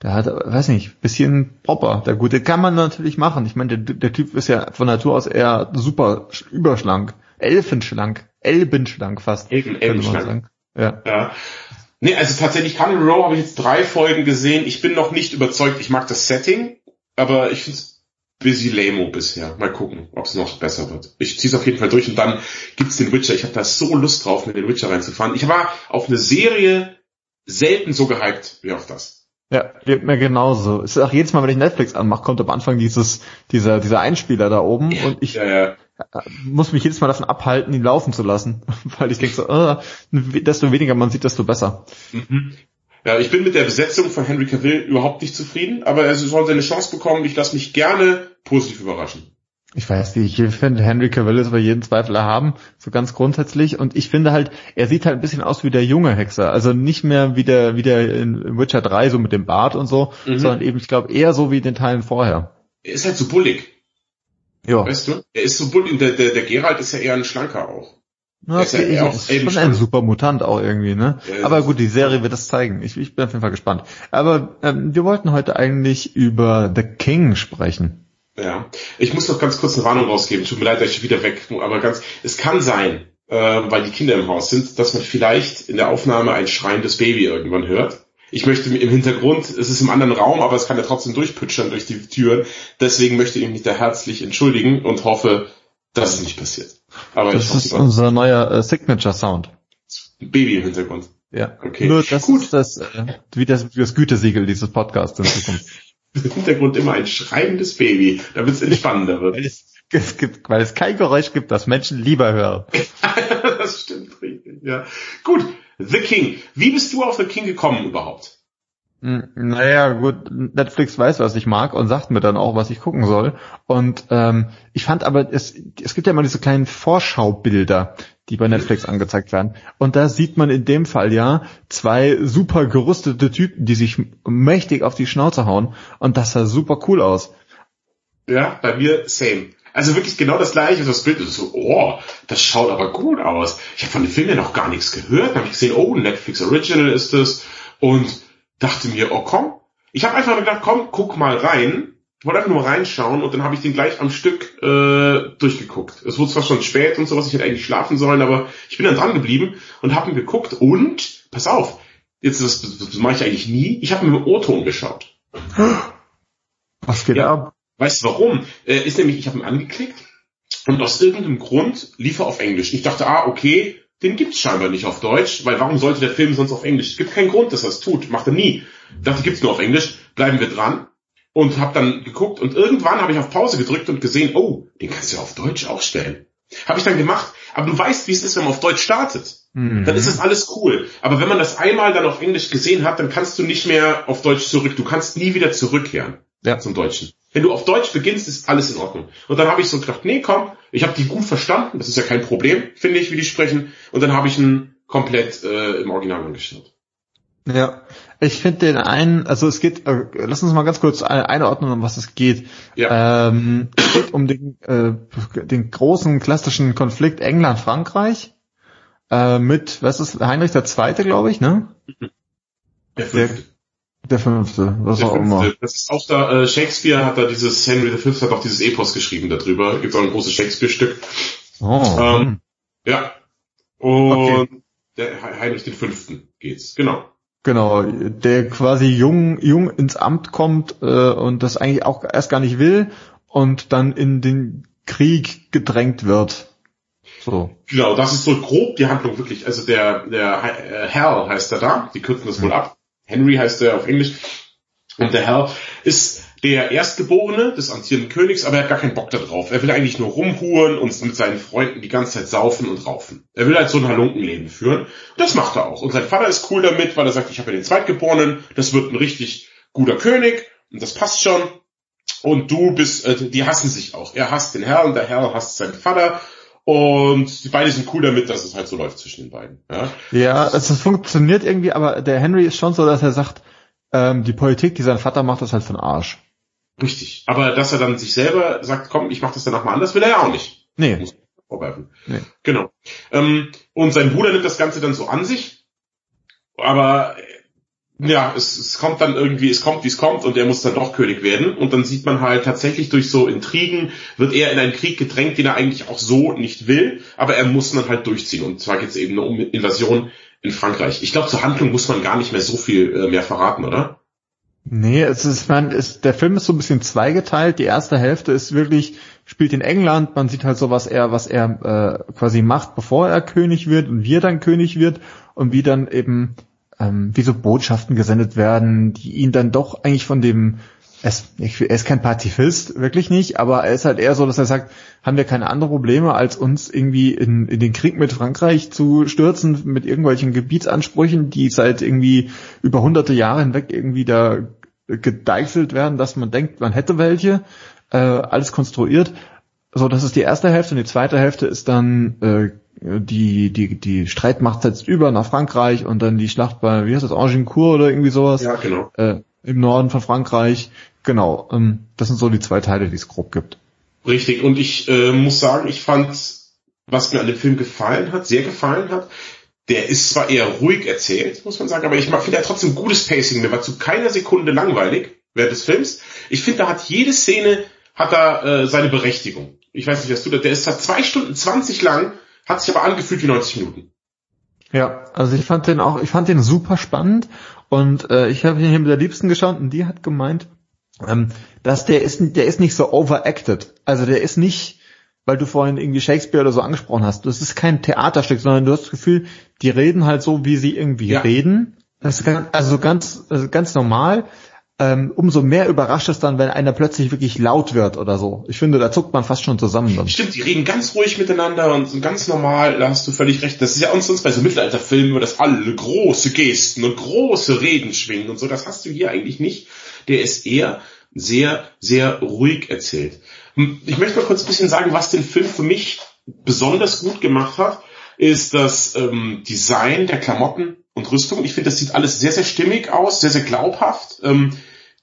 Der hat, weiß nicht, bisschen Popper. Der gute kann man natürlich machen. Ich meine, der, der Typ ist ja von Natur aus eher super überschlank. Elfenschlank. Elbenschlank fast. Elben, Elbenschlank. Ja. ja. Nee, also tatsächlich Carnival Row habe ich jetzt drei Folgen gesehen. Ich bin noch nicht überzeugt. Ich mag das Setting, aber ich finde es busy lame bisher. Mal gucken, ob es noch besser wird. Ich ziehe es auf jeden Fall durch und dann gibt's den Witcher. Ich habe da so Lust drauf, mit den Witcher reinzufahren. Ich war auf eine Serie selten so gehypt wie auf das. Ja, geht mir genauso. Es ist auch jedes Mal, wenn ich Netflix anmache, kommt am Anfang dieses, dieser, dieser Einspieler da oben und ich ja, ja. muss mich jedes Mal davon abhalten, ihn laufen zu lassen. Weil ich denke so, äh, desto weniger man sieht, desto besser. Mhm. Ja, ich bin mit der Besetzung von Henry Cavill überhaupt nicht zufrieden, aber er soll seine Chance bekommen. Ich lasse mich gerne positiv überraschen. Ich weiß nicht, ich finde Henry Cavill ist bei jedem Zweifel erhaben, so ganz grundsätzlich. Und ich finde halt, er sieht halt ein bisschen aus wie der junge Hexer. Also nicht mehr wie der, wie der in Witcher 3, so mit dem Bart und so, mhm. sondern eben, ich glaube, eher so wie in den Teilen vorher. Er ist halt so bullig. Ja. Weißt du? Er ist so bullig. Der, der, der Geralt ist ja eher ein Schlanker auch. Ja, okay, ist, ja ist schon ein super Mutant auch irgendwie, ne? Ja, Aber gut, die Serie wird das zeigen. Ich, ich bin auf jeden Fall gespannt. Aber ähm, wir wollten heute eigentlich über The King sprechen. Ja, ich muss noch ganz kurz eine Warnung rausgeben. Tut mir leid, dass ich wieder weg, aber ganz, es kann sein, äh, weil die Kinder im Haus sind, dass man vielleicht in der Aufnahme ein schreiendes Baby irgendwann hört. Ich möchte im Hintergrund, es ist im anderen Raum, aber es kann ja trotzdem durchpütschern durch die Türen. Deswegen möchte ich mich da herzlich entschuldigen und hoffe, dass es nicht passiert. Aber das ist hoffe, unser neuer äh, Signature Sound. Baby im Hintergrund. Ja. Okay. Nur das Gut. ist das, äh, wie das, wie das Gütesiegel dieses Podcasts in Zukunft. im Hintergrund immer ein schreiendes Baby, damit es entspannender wird. Weil es, es gibt, weil es kein Geräusch gibt, das Menschen lieber hören. das stimmt richtig, ja. Gut, The King. Wie bist du auf The King gekommen überhaupt? Hm, naja, gut, Netflix weiß, was ich mag und sagt mir dann auch, was ich gucken soll. Und ähm, ich fand aber, es, es gibt ja immer diese kleinen Vorschaubilder, die bei Netflix angezeigt werden. Und da sieht man in dem Fall ja zwei super gerüstete Typen, die sich mächtig auf die Schnauze hauen. Und das sah super cool aus. Ja, bei mir same. Also wirklich genau das gleiche. Das Bild ist so, oh, das schaut aber gut aus. Ich habe von dem Film ja noch gar nichts gehört. Dann habe ich gesehen, oh, Netflix Original ist es. Und dachte mir, oh komm. Ich habe einfach gedacht, komm, guck mal rein wollte einfach nur reinschauen und dann habe ich den gleich am Stück äh, durchgeguckt. Es wurde zwar schon spät und sowas, ich hätte eigentlich schlafen sollen, aber ich bin dann dran geblieben und habe ihn geguckt und, pass auf, jetzt das, das, mache ich eigentlich nie, ich habe mir mit O-Ton geschaut. Was geht ja, ab? Weißt du warum? Äh, ist nämlich, ich habe ihn angeklickt und aus irgendeinem Grund lief er auf Englisch. Ich dachte, ah, okay, den gibt's scheinbar nicht auf Deutsch, weil warum sollte der Film sonst auf Englisch? Es gibt keinen Grund, dass er es tut, macht er nie. Ich dachte, gibt's nur auf Englisch, bleiben wir dran und habe dann geguckt und irgendwann habe ich auf Pause gedrückt und gesehen, oh, den kannst du auf Deutsch auch stellen. Habe ich dann gemacht, aber du weißt, wie es ist, wenn man auf Deutsch startet. Mhm. Dann ist es alles cool. Aber wenn man das einmal dann auf Englisch gesehen hat, dann kannst du nicht mehr auf Deutsch zurück. Du kannst nie wieder zurückkehren ja. zum Deutschen. Wenn du auf Deutsch beginnst, ist alles in Ordnung. Und dann habe ich so gedacht, nee, komm, ich habe die gut verstanden. Das ist ja kein Problem, finde ich, wie die sprechen. Und dann habe ich ihn komplett äh, im Original angeschaut. Ja, ich finde den einen, also es geht, äh, lass uns mal ganz kurz einordnen, um was es geht. Ja. Ähm, es geht um den, äh, den großen klassischen Konflikt England-Frankreich äh, mit, was ist Heinrich der Zweite, glaube ich, ne? Der fünfte. Der, fünfte, was der auch fünfte. immer. Das ist auch da, äh, Shakespeare hat da dieses, Henry V hat auch dieses Epos geschrieben darüber. Gibt auch ein großes Shakespeare-Stück. Oh. Ähm, ja. Und okay. der Heinrich den Fünften geht's, genau. Genau, der quasi jung, jung ins Amt kommt äh, und das eigentlich auch erst gar nicht will und dann in den Krieg gedrängt wird. So. Genau, das ist so grob die Handlung wirklich. Also der, der äh, Hal heißt er da, die kürzen das wohl ab. Henry heißt er auf Englisch. Und der Hal ist der Erstgeborene des amtierenden Königs, aber er hat gar keinen Bock darauf. Er will eigentlich nur rumhuren und mit seinen Freunden die ganze Zeit saufen und raufen. Er will halt so ein Halunkenleben führen. Das macht er auch. Und sein Vater ist cool damit, weil er sagt, ich habe ja den Zweitgeborenen, das wird ein richtig guter König und das passt schon. Und du bist, äh, die hassen sich auch. Er hasst den Herrn, der Herr hasst seinen Vater. Und die beiden sind cool damit, dass es halt so läuft zwischen den beiden. Ja, ja es, es funktioniert irgendwie, aber der Henry ist schon so, dass er sagt, ähm, die Politik, die sein Vater macht, ist halt von Arsch. Richtig. Aber dass er dann sich selber sagt, komm, ich mach das danach mal anders, will er ja auch nicht. Nee. Muss vorwerfen. Nee. Genau. Ähm, und sein Bruder nimmt das Ganze dann so an sich. Aber ja, es, es kommt dann irgendwie, es kommt, wie es kommt und er muss dann doch König werden. Und dann sieht man halt tatsächlich durch so Intrigen, wird er in einen Krieg gedrängt, den er eigentlich auch so nicht will, aber er muss dann halt durchziehen. Und zwar geht es eben um Invasion in Frankreich. Ich glaube, zur Handlung muss man gar nicht mehr so viel äh, mehr verraten, oder? Nee, es ist, man, ist, der Film ist so ein bisschen zweigeteilt. Die erste Hälfte ist wirklich, spielt in England, man sieht halt so, was er, was er äh, quasi macht, bevor er König wird und wie er dann König wird und wie dann eben ähm, wie so Botschaften gesendet werden, die ihn dann doch eigentlich von dem er ist, er ist kein Pazifist, wirklich nicht, aber er ist halt eher so, dass er sagt, haben wir keine anderen Probleme, als uns irgendwie in, in den Krieg mit Frankreich zu stürzen, mit irgendwelchen Gebietsansprüchen, die seit irgendwie über hunderte Jahre hinweg irgendwie da gedeichselt werden, dass man denkt, man hätte welche, äh, alles konstruiert. So, das ist die erste Hälfte und die zweite Hälfte ist dann äh, die, die, die Streitmacht setzt über nach Frankreich und dann die Schlacht bei, wie heißt das, Agincourt oder irgendwie sowas. Ja, genau. Äh, Im Norden von Frankreich. Genau. Ähm, das sind so die zwei Teile, die es grob gibt. Richtig. Und ich äh, muss sagen, ich fand, was mir an dem Film gefallen hat, sehr gefallen hat, der ist zwar eher ruhig erzählt, muss man sagen, aber ich finde er trotzdem gutes Pacing. Mir war zu keiner Sekunde langweilig während des Films. Ich finde, da hat jede Szene hat da äh, seine Berechtigung. Ich weiß nicht, was du da, der ist da zwei Stunden zwanzig lang hat sich aber angefühlt wie 90 Minuten. Ja, also ich fand den auch, ich fand den super spannend und äh, ich habe ihn hier mit der Liebsten geschaut und die hat gemeint, ähm, dass der ist, der ist nicht so overacted. Also der ist nicht, weil du vorhin irgendwie Shakespeare oder so angesprochen hast. Das ist kein Theaterstück, sondern du hast das Gefühl, die reden halt so, wie sie irgendwie ja. reden. Das ist ganz, also ganz, also ganz normal ähm, umso mehr überrascht es dann, wenn einer plötzlich wirklich laut wird oder so. Ich finde, da zuckt man fast schon zusammen dann. Stimmt, die reden ganz ruhig miteinander und ganz normal, da hast du völlig recht. Das ist ja uns, uns bei so Mittelalterfilmen, wo das alle große Gesten und große Reden schwingen und so. Das hast du hier eigentlich nicht. Der ist eher sehr, sehr ruhig erzählt. Hm, ich möchte mal kurz ein bisschen sagen, was den Film für mich besonders gut gemacht hat, ist das ähm, Design der Klamotten und Rüstung. Ich finde, das sieht alles sehr, sehr stimmig aus, sehr, sehr glaubhaft. Ähm,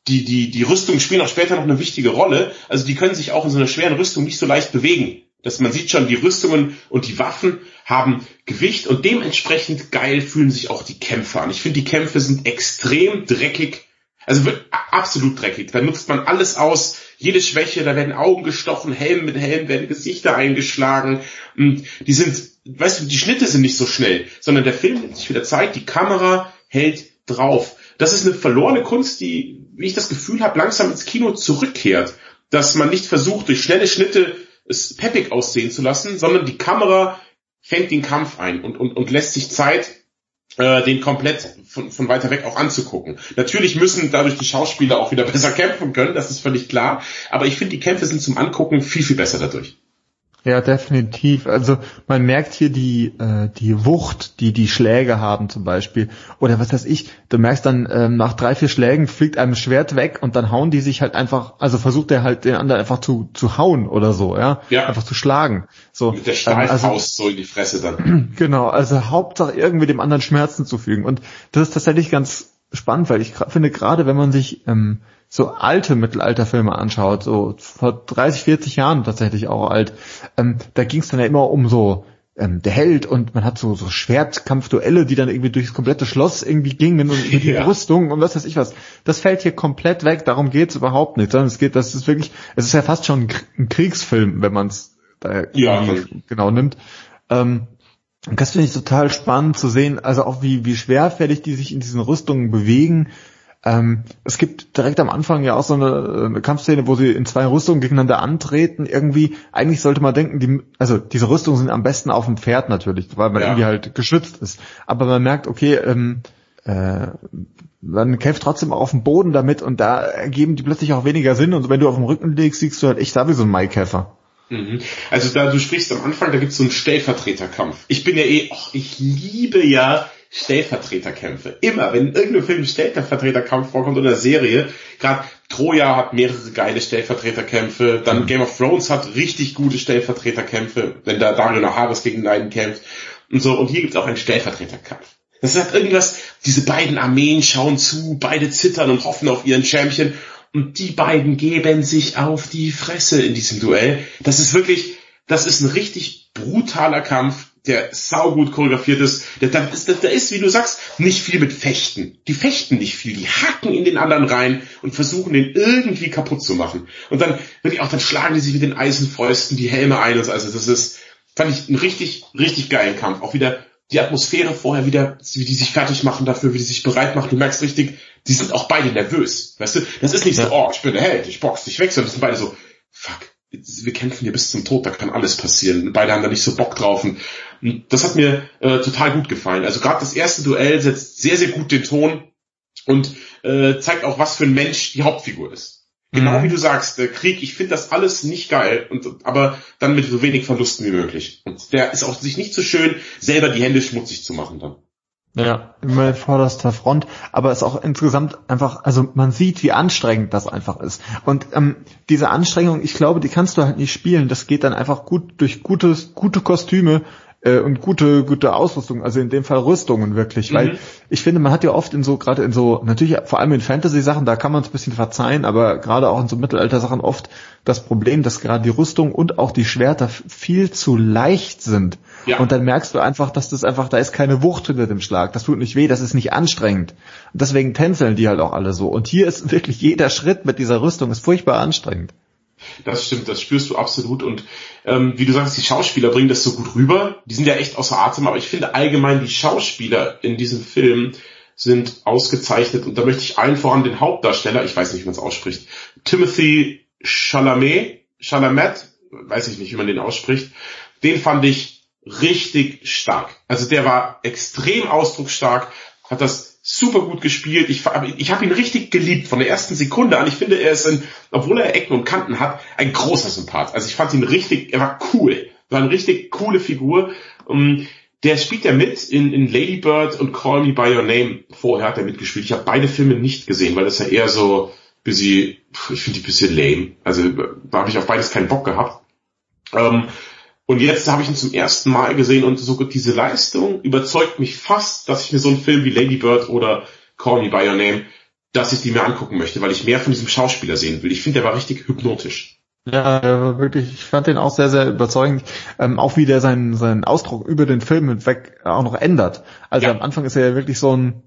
die, die, die Rüstungen spielen auch später noch eine wichtige Rolle. Also die können sich auch in so einer schweren Rüstung nicht so leicht bewegen. Das, man sieht schon, die Rüstungen und die Waffen haben Gewicht und dementsprechend geil fühlen sich auch die Kämpfe an. Ich finde, die Kämpfe sind extrem dreckig, also absolut dreckig. Da nutzt man alles aus, jede Schwäche, da werden Augen gestochen, Helm mit Helm werden Gesichter eingeschlagen. Und die sind, weißt du, die Schnitte sind nicht so schnell, sondern der Film nimmt sich wieder Zeit, die Kamera hält drauf das ist eine verlorene Kunst, die, wie ich das Gefühl habe, langsam ins Kino zurückkehrt. Dass man nicht versucht, durch schnelle Schnitte es peppig aussehen zu lassen, sondern die Kamera fängt den Kampf ein und, und, und lässt sich Zeit, äh, den komplett von, von weiter weg auch anzugucken. Natürlich müssen dadurch die Schauspieler auch wieder besser kämpfen können, das ist völlig klar. Aber ich finde, die Kämpfe sind zum Angucken viel, viel besser dadurch. Ja, definitiv. Also man merkt hier die äh, die Wucht, die die Schläge haben zum Beispiel. Oder was weiß ich, du merkst dann ähm, nach drei, vier Schlägen fliegt einem Schwert weg und dann hauen die sich halt einfach, also versucht er halt den anderen einfach zu, zu hauen oder so, ja? ja. Einfach zu schlagen. So, Mit der Stahlfaust ähm, also, so in die Fresse dann. Genau, also Hauptsache irgendwie dem anderen Schmerzen zufügen. Und das ist tatsächlich ganz spannend, weil ich finde gerade, wenn man sich ähm, so alte Mittelalterfilme anschaut, so vor 30, 40 Jahren tatsächlich auch alt, ähm, da ging es dann ja immer um so ähm, der Held und man hat so, so Schwertkampfduelle, die dann irgendwie durchs komplette Schloss irgendwie gingen und über die ja. Rüstung und was weiß ich was. Das fällt hier komplett weg, darum geht's überhaupt nicht, sondern es geht, das ist wirklich, es ist ja fast schon ein Kriegsfilm, wenn man es da ja. genau nimmt. Ähm, und das finde ich total spannend zu sehen, also auch wie, wie schwerfällig die sich in diesen Rüstungen bewegen, ähm, es gibt direkt am Anfang ja auch so eine, eine, Kampfszene, wo sie in zwei Rüstungen gegeneinander antreten. Irgendwie, eigentlich sollte man denken, die, also diese Rüstungen sind am besten auf dem Pferd natürlich, weil man ja. irgendwie halt geschützt ist. Aber man merkt, okay, ähm, äh, man kämpft trotzdem auch auf dem Boden damit und da ergeben die plötzlich auch weniger Sinn. Und wenn du auf dem Rücken legst, siehst du halt echt da wie so ein Maikäfer. Mhm. Also da du sprichst am Anfang, da gibt's so einen Stellvertreterkampf. Ich bin ja eh, oh, ich liebe ja Stellvertreterkämpfe. Immer, wenn in irgendeinem Film ein Stellvertreterkampf vorkommt oder Serie, gerade Troja hat mehrere geile Stellvertreterkämpfe, dann mhm. Game of Thrones hat richtig gute Stellvertreterkämpfe, wenn da Dario Naharis gegen einen kämpft und so. Und hier gibt's auch einen Stellvertreterkampf. Das sagt irgendwas, diese beiden Armeen schauen zu, beide zittern und hoffen auf ihren Champion und die beiden geben sich auf die Fresse in diesem Duell. Das ist wirklich, das ist ein richtig brutaler Kampf, der saugut choreografiert ist. Der, da, ist, da ist, wie du sagst, nicht viel mit Fechten. Die fechten nicht viel, die hacken in den anderen rein und versuchen den irgendwie kaputt zu machen. Und dann wirklich auch, dann schlagen die sich mit den Eisenfäusten die Helme ein. Also das ist, fand ich einen richtig, richtig geilen Kampf. Auch wieder die Atmosphäre vorher wieder, wie die sich fertig machen dafür, wie die sich bereit machen. Du merkst richtig, die sind auch beide nervös. Weißt du, das ist nicht so, oh, ich bin der Held, ich box dich weg, sondern das sind beide so, fuck, wir kämpfen hier bis zum Tod, da kann alles passieren. Beide haben da nicht so Bock drauf. Und das hat mir äh, total gut gefallen. Also gerade das erste Duell setzt sehr, sehr gut den Ton und äh, zeigt auch, was für ein Mensch die Hauptfigur ist. Genau mhm. wie du sagst, der Krieg, ich finde das alles nicht geil, und, aber dann mit so wenig Verlusten wie möglich. Und der ist auch sich nicht so schön, selber die Hände schmutzig zu machen dann. Ja, immer vorderster Front, aber es ist auch insgesamt einfach, also man sieht, wie anstrengend das einfach ist. Und ähm, diese Anstrengung, ich glaube, die kannst du halt nicht spielen. Das geht dann einfach gut durch gutes, gute Kostüme, äh, und gute gute Ausrüstung, also in dem Fall Rüstungen wirklich, mhm. weil ich finde, man hat ja oft in so gerade in so natürlich vor allem in Fantasy Sachen, da kann man es ein bisschen verzeihen, aber gerade auch in so Mittelalter Sachen oft das Problem, dass gerade die Rüstung und auch die Schwerter viel zu leicht sind. Ja. Und dann merkst du einfach, dass das einfach, da ist keine Wucht hinter dem Schlag. Das tut nicht weh, das ist nicht anstrengend. Und deswegen tänzeln die halt auch alle so. Und hier ist wirklich jeder Schritt mit dieser Rüstung ist furchtbar anstrengend. Das stimmt, das spürst du absolut. Und ähm, wie du sagst, die Schauspieler bringen das so gut rüber. Die sind ja echt außer Atem, aber ich finde allgemein die Schauspieler in diesem Film sind ausgezeichnet. Und da möchte ich allen voran den Hauptdarsteller, ich weiß nicht, wie man es ausspricht, Timothy Chalamet, Chalamet, weiß ich nicht, wie man den ausspricht, den fand ich richtig stark. Also der war extrem ausdrucksstark, hat das super gut gespielt. Ich, ich habe ihn richtig geliebt von der ersten Sekunde an. Ich finde, er ist, ein, obwohl er Ecken und Kanten hat, ein großer Sympath. Also ich fand ihn richtig, er war cool. War eine richtig coole Figur. Um, der spielt ja mit in, in Lady Bird und Call Me By Your Name. Vorher hat er mitgespielt. Ich habe beide Filme nicht gesehen, weil das ja eher so bisschen, ich finde die bisschen lame. Also da habe ich auf beides keinen Bock gehabt. Ähm, und jetzt habe ich ihn zum ersten Mal gesehen und so diese Leistung überzeugt mich fast, dass ich mir so einen Film wie Lady Bird oder Call Me By Your Name, dass ich die mir angucken möchte, weil ich mehr von diesem Schauspieler sehen will. Ich finde, der war richtig hypnotisch. Ja, wirklich, ich fand den auch sehr, sehr überzeugend. Ähm, auch wie der seinen, seinen Ausdruck über den Film hinweg auch noch ändert. Also ja. am Anfang ist er ja wirklich so ein,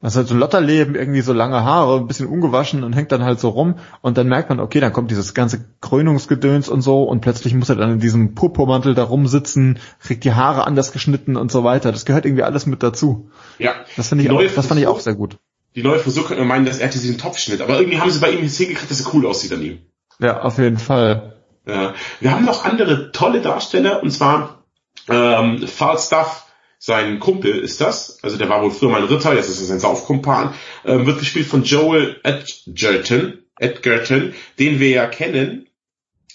das ist halt so ein Lotterleben, irgendwie so lange Haare, ein bisschen ungewaschen und hängt dann halt so rum und dann merkt man, okay, dann kommt dieses ganze Krönungsgedöns und so und plötzlich muss er dann in diesem Purpurmantel da rumsitzen, kriegt die Haare anders geschnitten und so weiter. Das gehört irgendwie alles mit dazu. Ja. Das finde ich auch, das fand ich auch sehr gut. Die neue Frisur könnte man meinen, dass er hatte diesen Topfschnitt, aber irgendwie haben sie bei ihm jetzt hingekriegt, dass er cool aussieht an ihm. Ja, auf jeden Fall. Ja. Wir haben noch andere tolle Darsteller und zwar ähm, Falstaff sein Kumpel ist das, also der war wohl früher mal ein Ritter, jetzt ist er sein Saufkumpan, äh, wird gespielt von Joel Edgerton, Edgerton, den wir ja kennen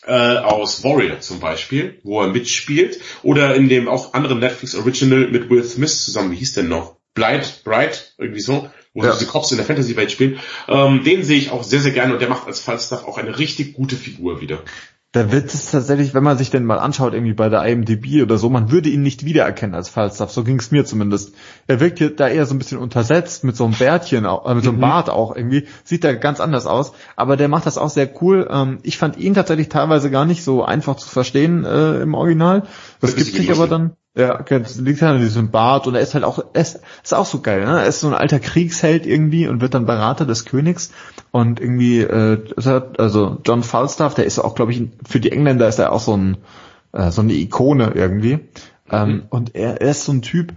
äh, aus Warrior zum Beispiel, wo er mitspielt, oder in dem auch anderen Netflix Original mit Will Smith zusammen, wie hieß der noch? Blight, Bright, irgendwie so, wo ja. diese Cops in der Fantasy-Welt spielen. Ähm, den sehe ich auch sehr, sehr gerne und der macht als Falstaff auch eine richtig gute Figur wieder. Da wird es tatsächlich, wenn man sich den mal anschaut, irgendwie bei der IMDb oder so, man würde ihn nicht wiedererkennen als Falstaff. So ging es mir zumindest. Er wirkt hier da eher so ein bisschen untersetzt, mit so einem Bärtchen, äh, mit so einem mhm. Bart auch irgendwie. Sieht da ganz anders aus. Aber der macht das auch sehr cool. Ähm, ich fand ihn tatsächlich teilweise gar nicht so einfach zu verstehen äh, im Original. Das, das gibt sich aber dann. Ja, okay, das liegt halt an diesem Bart und er ist halt auch, er ist, ist auch so geil, ne? Er ist so ein alter Kriegsheld irgendwie und wird dann Berater des Königs und irgendwie, äh, also John Falstaff, der ist auch, glaube ich, für die Engländer ist er auch so ein, äh, so eine Ikone irgendwie. Ähm, mhm. Und er, er ist so ein Typ,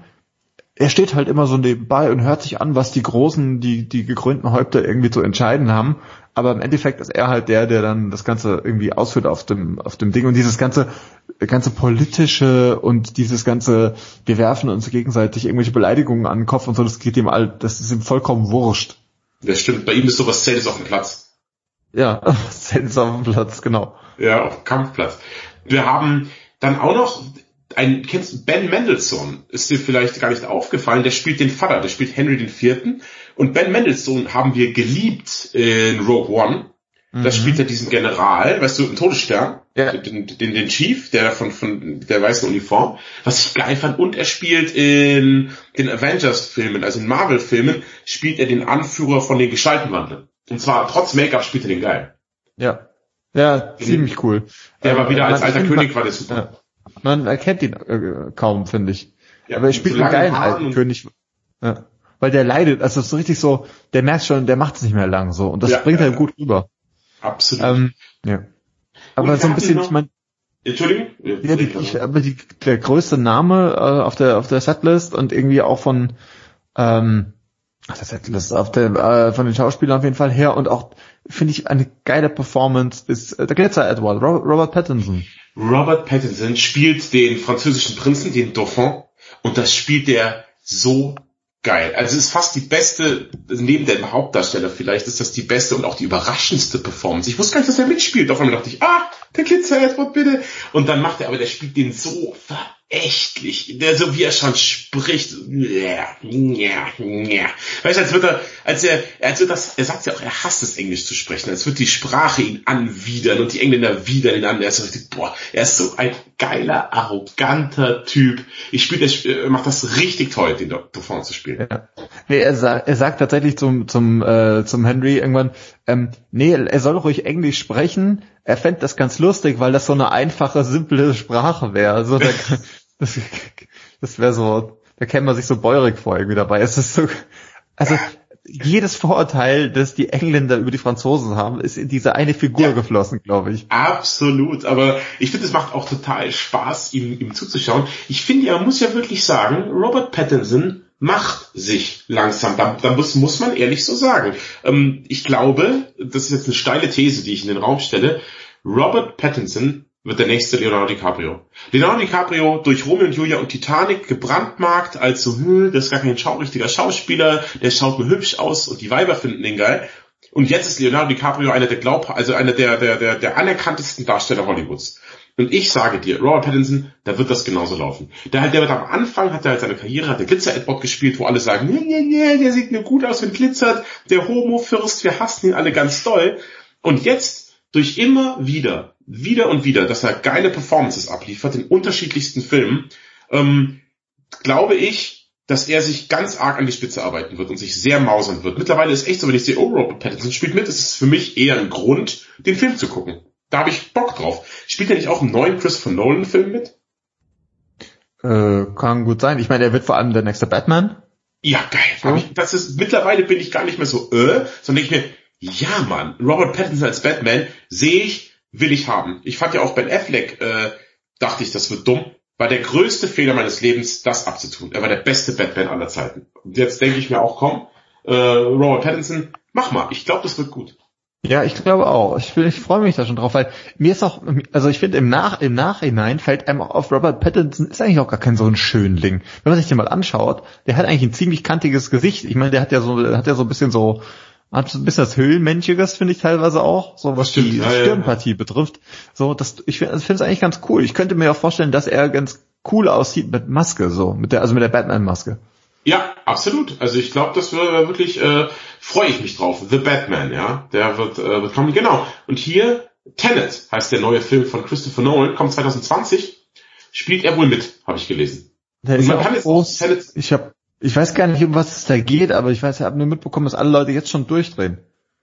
er steht halt immer so nebenbei und hört sich an, was die großen, die, die gekrönten Häupter irgendwie zu entscheiden haben. Aber im Endeffekt ist er halt der, der dann das Ganze irgendwie ausführt auf dem, auf dem Ding. Und dieses ganze, ganze politische und dieses ganze, wir werfen uns gegenseitig irgendwelche Beleidigungen an den Kopf und so, das geht ihm all, das ist ihm vollkommen wurscht. Das stimmt. Bei ihm ist sowas Zeltes auf dem Platz. Ja, Zeltes auf dem Platz, genau. Ja, auf dem Kampfplatz. Wir haben dann auch noch ein, kennst du Ben Mendelssohn? Ist dir vielleicht gar nicht aufgefallen? Der spielt den Vater, der spielt Henry IV. Und Ben Mendelssohn haben wir geliebt in Rogue One. Da mhm. spielt er diesen General, weißt du, einen Todesstern, ja. den, den, den Chief, der von, von der weißen Uniform, was ich geil fand. Und er spielt in den Avengers-Filmen, also in Marvel-Filmen, spielt er den Anführer von den Gestaltenwandeln. Und zwar trotz Make-up spielt er den geil. Ja. Ja, ziemlich cool. Der war wieder als alter König, war der super. Man erkennt ihn äh, kaum, finde ich. Ja, Aber er spielt einen geilen alten König. Ja. Weil der leidet, also es ist so richtig so, der merkt schon, der macht es nicht mehr lang so. Und das ja, bringt ja, halt gut rüber. Absolut. Ähm, ja. Aber so ein bisschen, ich meine, Entschuldigung? Ja, die, ich, aber die, der größte Name äh, auf der auf der Setlist und irgendwie auch von ähm, ach, der Setlist auf der äh, von den Schauspielern auf jeden Fall her und auch finde ich eine geile Performance ist äh, der Glitzer Edward Robert Pattinson. Robert Pattinson spielt den französischen Prinzen, den Dauphin und das spielt er so geil. Also es ist fast die beste, neben dem Hauptdarsteller vielleicht, ist das die beste und auch die überraschendste Performance. Ich wusste gar nicht, dass er mitspielt. Auf einmal dachte ich, ah, der Glitzer Edward, bitte. Und dann macht er, aber der spielt den so verächtlich. Der, so wie er schon spricht. Weißt du, als wird er, als er, als wird das, er sagt ja auch, er hasst es, Englisch zu sprechen. Als wird die Sprache ihn anwidern und die Engländer widern ihn an. Er ist so richtig, boah, er ist so ein geiler, arroganter Typ. Ich spiele, er macht das richtig toll, den Dauphin zu spielen. Ja. Nee, er, sagt, er sagt tatsächlich zum, zum, äh, zum Henry irgendwann, ähm, nee, er soll ruhig Englisch sprechen. Er fände das ganz lustig, weil das so eine einfache, simple Sprache wäre. So, das, das wäre so, da kennt man sich so beurig vor irgendwie dabei. Es ist so, also jedes Vorurteil, das die Engländer über die Franzosen haben, ist in diese eine Figur ja, geflossen, glaube ich. Absolut, aber ich finde, es macht auch total Spaß, ihm, ihm zuzuschauen. Ich finde, er muss ja wirklich sagen, Robert Pattinson macht sich langsam. Da, da muss, muss man ehrlich so sagen. Ähm, ich glaube, das ist jetzt eine steile These, die ich in den Raum stelle. Robert Pattinson wird der nächste Leonardo DiCaprio. Leonardo DiCaprio durch Romeo und Julia und Titanic gebrandmarkt als so, hm, das ist gar kein schau richtiger Schauspieler, der schaut nur hübsch aus und die Weiber finden den geil. Und jetzt ist Leonardo DiCaprio einer der Glaub, also einer der, der, der, der anerkanntesten Darsteller Hollywoods. Und ich sage dir, Robert Pattinson, da wird das genauso laufen. Der, der wird am Anfang, hat er halt seine Karriere, hat der Glitzer-Edward gespielt, wo alle sagen, nee, nee, nee, der sieht nur gut aus und glitzert, der Homo-Fürst, wir hassen ihn alle ganz doll. Und jetzt, durch immer wieder, wieder und wieder, dass er geile Performances abliefert in unterschiedlichsten Filmen, ähm, glaube ich, dass er sich ganz arg an die Spitze arbeiten wird und sich sehr mausern wird. Mittlerweile ist echt so, wenn ich sehe, oh, Robert Pattinson spielt mit, ist es für mich eher ein Grund, den Film zu gucken. Da habe ich Bock drauf. Spielt er nicht auch einen neuen Christopher Nolan Film mit? Äh, kann gut sein. Ich meine, er wird vor allem der nächste Batman. Ja, geil. So. Ich, das ist, mittlerweile bin ich gar nicht mehr so, äh, sondern denke ich mir, ja Mann, Robert Pattinson als Batman sehe ich, will ich haben. Ich fand ja auch Ben Affleck, äh, dachte ich, das wird dumm. War der größte Fehler meines Lebens, das abzutun. Er war der beste Batman aller Zeiten. Und jetzt denke ich mir auch, komm, äh, Robert Pattinson, mach mal. Ich glaube, das wird gut. Ja, ich glaube auch. Ich, ich freue mich da schon drauf, weil mir ist auch, also ich finde im, Nach, im Nachhinein fällt einem auch auf, Robert Pattinson ist eigentlich auch gar kein so ein Schönling. Wenn man sich den mal anschaut, der hat eigentlich ein ziemlich kantiges Gesicht. Ich meine, der hat ja so, hat ja so ein bisschen so, hat so ein bisschen das Höhlenmenschiges, finde ich teilweise auch, so was Stimmt, die ja, Stirnpartie ja. betrifft. So, das, ich finde es eigentlich ganz cool. Ich könnte mir auch vorstellen, dass er ganz cool aussieht mit Maske, so, mit der, also mit der Batman-Maske. Ja, absolut. Also ich glaube, das wird wirklich, äh, freue ich mich drauf. The Batman, ja, der wird, äh, wird kommen. Genau. Und hier Tenet heißt der neue Film von Christopher Nolan, kommt 2020. Spielt er wohl mit, habe ich gelesen. Der Und man kann jetzt groß, Tenet ich habe, ich weiß gar nicht, um was es da geht, aber ich weiß, ich habe nur mitbekommen, dass alle Leute jetzt schon durchdrehen.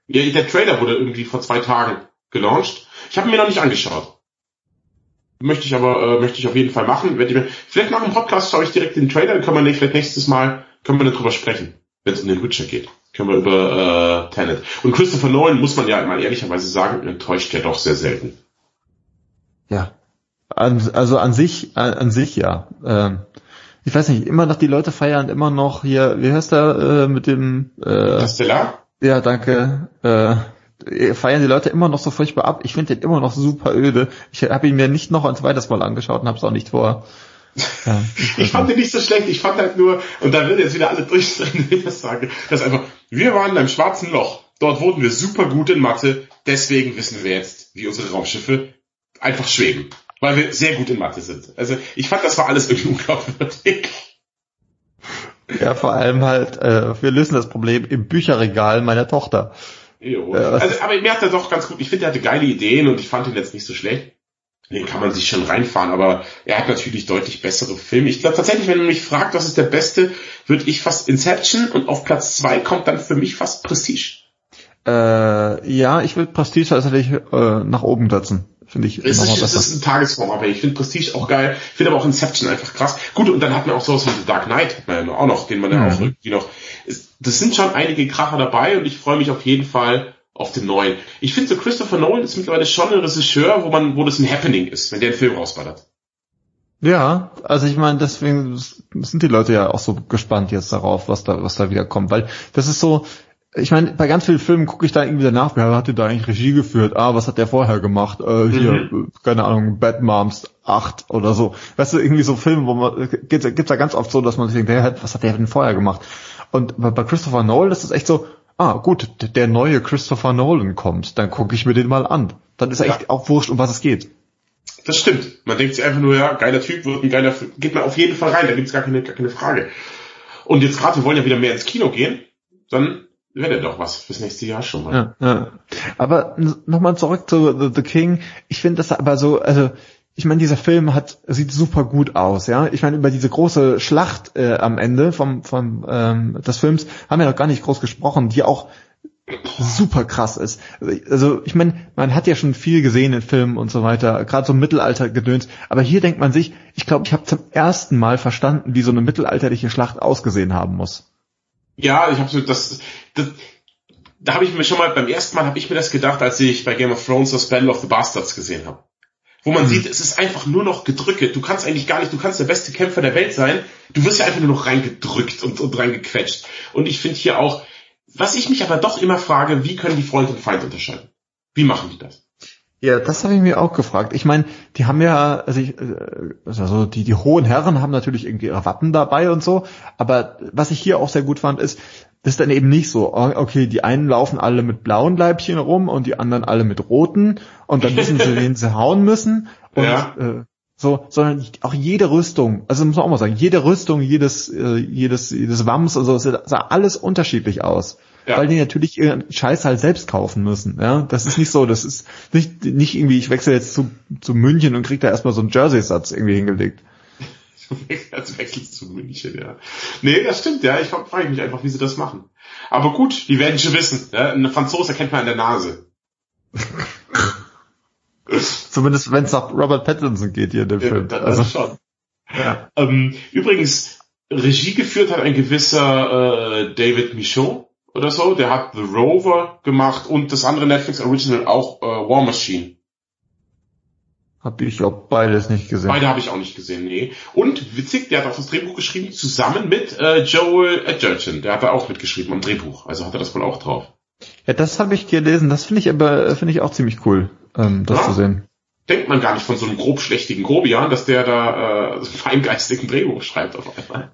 Ja, der Trailer wurde irgendwie vor zwei Tagen gelauncht. Ich habe mir noch nicht angeschaut. Möchte ich aber, äh, möchte ich auf jeden Fall machen. Mir, vielleicht nach dem Podcast schaue ich direkt den Trailer, dann können wir vielleicht nächstes Mal, können wir darüber sprechen, wenn es um den Witcher geht. Können wir über äh, Tenet. Und Christopher Nolan, muss man ja mal ehrlicherweise sagen, enttäuscht ja doch sehr selten. Ja. An, also an sich, an, an sich ja. Ähm, ich weiß nicht, immer noch die Leute feiern immer noch hier, wie heißt der äh, mit dem äh, Castellar? Ja, danke. Äh, feiern die Leute immer noch so furchtbar ab. Ich finde den immer noch super öde. Ich habe ihn mir nicht noch ein zweites Mal angeschaut und habe es auch nicht vor. Ja, ich, ich fand den nicht so schlecht. Ich fand halt nur, und da will jetzt wieder alle durchdrehen, wenn ich das sage, dass einfach, wir waren beim schwarzen Loch. Dort wurden wir super gut in Mathe. Deswegen wissen wir jetzt, wie unsere Raumschiffe einfach schweben. Weil wir sehr gut in Mathe sind. Also ich fand, das war alles irgendwie unglaubwürdig. Ja, vor allem halt, äh, wir lösen das Problem im Bücherregal meiner Tochter. Jo. Also, aber mir hat er doch ganz gut, ich finde, er hatte geile Ideen und ich fand ihn jetzt nicht so schlecht. Den kann man sich schon reinfahren, aber er hat natürlich deutlich bessere Filme. Ich glaube tatsächlich, wenn du mich fragt, was ist der beste, würde ich fast Inception und auf Platz zwei kommt dann für mich fast Prestige. Äh, ja, ich würde Prestige tatsächlich äh, nach oben setzen. Finde ich es ist, es ist ein Tagesform, aber ich finde Prestige auch geil. Ich finde aber auch Inception einfach krass. Gut, und dann hat man auch sowas wie The Dark Knight, hat man ja auch noch, den man ja auch mhm. irgendwie noch. Das sind schon einige Kracher dabei und ich freue mich auf jeden Fall auf den neuen. Ich finde so Christopher Nolan ist mittlerweile schon ein Regisseur, wo man, wo das ein Happening ist, wenn der einen Film rausballert. Ja, also ich meine, deswegen sind die Leute ja auch so gespannt jetzt darauf, was da, was da wieder kommt, weil das ist so, ich meine, bei ganz vielen Filmen gucke ich da irgendwie danach, wer hat denn da eigentlich Regie geführt? Ah, was hat der vorher gemacht? Äh, hier, mhm. keine Ahnung, Bad Moms 8 oder so. Weißt du, irgendwie so Filme, wo man, gibt's, gibt's da ganz oft so, dass man sich denkt, hey, was hat der denn vorher gemacht? Und bei Christopher Nolan ist es echt so, ah gut, der neue Christopher Nolan kommt, dann gucke ich mir den mal an. Dann ist ja. echt auch wurscht, um was es geht. Das stimmt. Man denkt sich einfach nur, ja, geiler Typ, wird ein geiler, geht man auf jeden Fall rein, da gibt's gar keine, gar keine Frage. Und jetzt gerade, wir wollen ja wieder mehr ins Kino gehen, dann wäre doch was fürs nächste Jahr schon mal. Ja, ja. Aber nochmal zurück zu The, The King. Ich finde das aber so, also ich meine, dieser Film hat sieht super gut aus, ja. Ich meine, über diese große Schlacht äh, am Ende vom, vom ähm, des Films haben wir noch gar nicht groß gesprochen, die auch super krass ist. Also ich meine, man hat ja schon viel gesehen in Filmen und so weiter, gerade so Mittelalter gedöns, aber hier denkt man sich, ich glaube, ich habe zum ersten Mal verstanden, wie so eine mittelalterliche Schlacht ausgesehen haben muss. Ja, ich habe so das, das da habe ich mir schon mal beim ersten Mal habe ich mir das gedacht, als ich bei Game of Thrones das Battle of the Bastards gesehen habe wo man mhm. sieht, es ist einfach nur noch gedrücke. Du kannst eigentlich gar nicht, du kannst der beste Kämpfer der Welt sein. Du wirst ja einfach nur noch reingedrückt und, und reingequetscht. Und ich finde hier auch, was ich mich aber doch immer frage, wie können die Freund und Feind unterscheiden? Wie machen die das? Ja, das habe ich mir auch gefragt. Ich meine, die haben ja, also, ich, äh, also die, die hohen Herren haben natürlich irgendwie ihre Wappen dabei und so, aber was ich hier auch sehr gut fand, ist, das ist dann eben nicht so, oh, okay, die einen laufen alle mit blauen Leibchen rum und die anderen alle mit roten und dann wissen sie, wen sie hauen müssen und ja. äh, so, sondern auch jede Rüstung, also muss man auch mal sagen, jede Rüstung, jedes, äh, jedes, jedes Wams und so, sah alles unterschiedlich aus. Ja. Weil die natürlich ihren Scheiß halt selbst kaufen müssen. Ja, das ist nicht so. Das ist nicht nicht irgendwie. Ich wechsle jetzt zu, zu München und krieg da erstmal so einen Jersey-Satz irgendwie hingelegt. Als wechselst zu München, ja. Nee, das stimmt, ja. Ich frage mich einfach, wie sie das machen. Aber gut, die werden schon wissen. Ja? Eine Franzose kennt man an der Nase. Zumindest wenn es nach Robert Pattinson geht hier in dem ja, Film. Das also schon. Ja. Ähm, übrigens, Regie geführt hat ein gewisser äh, David Michaud oder so. Der hat The Rover gemacht und das andere Netflix Original auch äh, War Machine. Hab ich auch beides nicht gesehen. Beide habe ich auch nicht gesehen, nee. Und witzig, der hat auch das Drehbuch geschrieben, zusammen mit äh, Joel Edgerton. Der hat da auch mitgeschrieben am Drehbuch. Also hat er das wohl auch drauf. Ja, das habe ich gelesen. Das finde ich aber finde ich auch ziemlich cool, ähm, das ja. zu sehen. Denkt man gar nicht von so einem grobschlächtigen Grobian, dass der da äh, so feingeistigen Drehbuch schreibt auf einmal.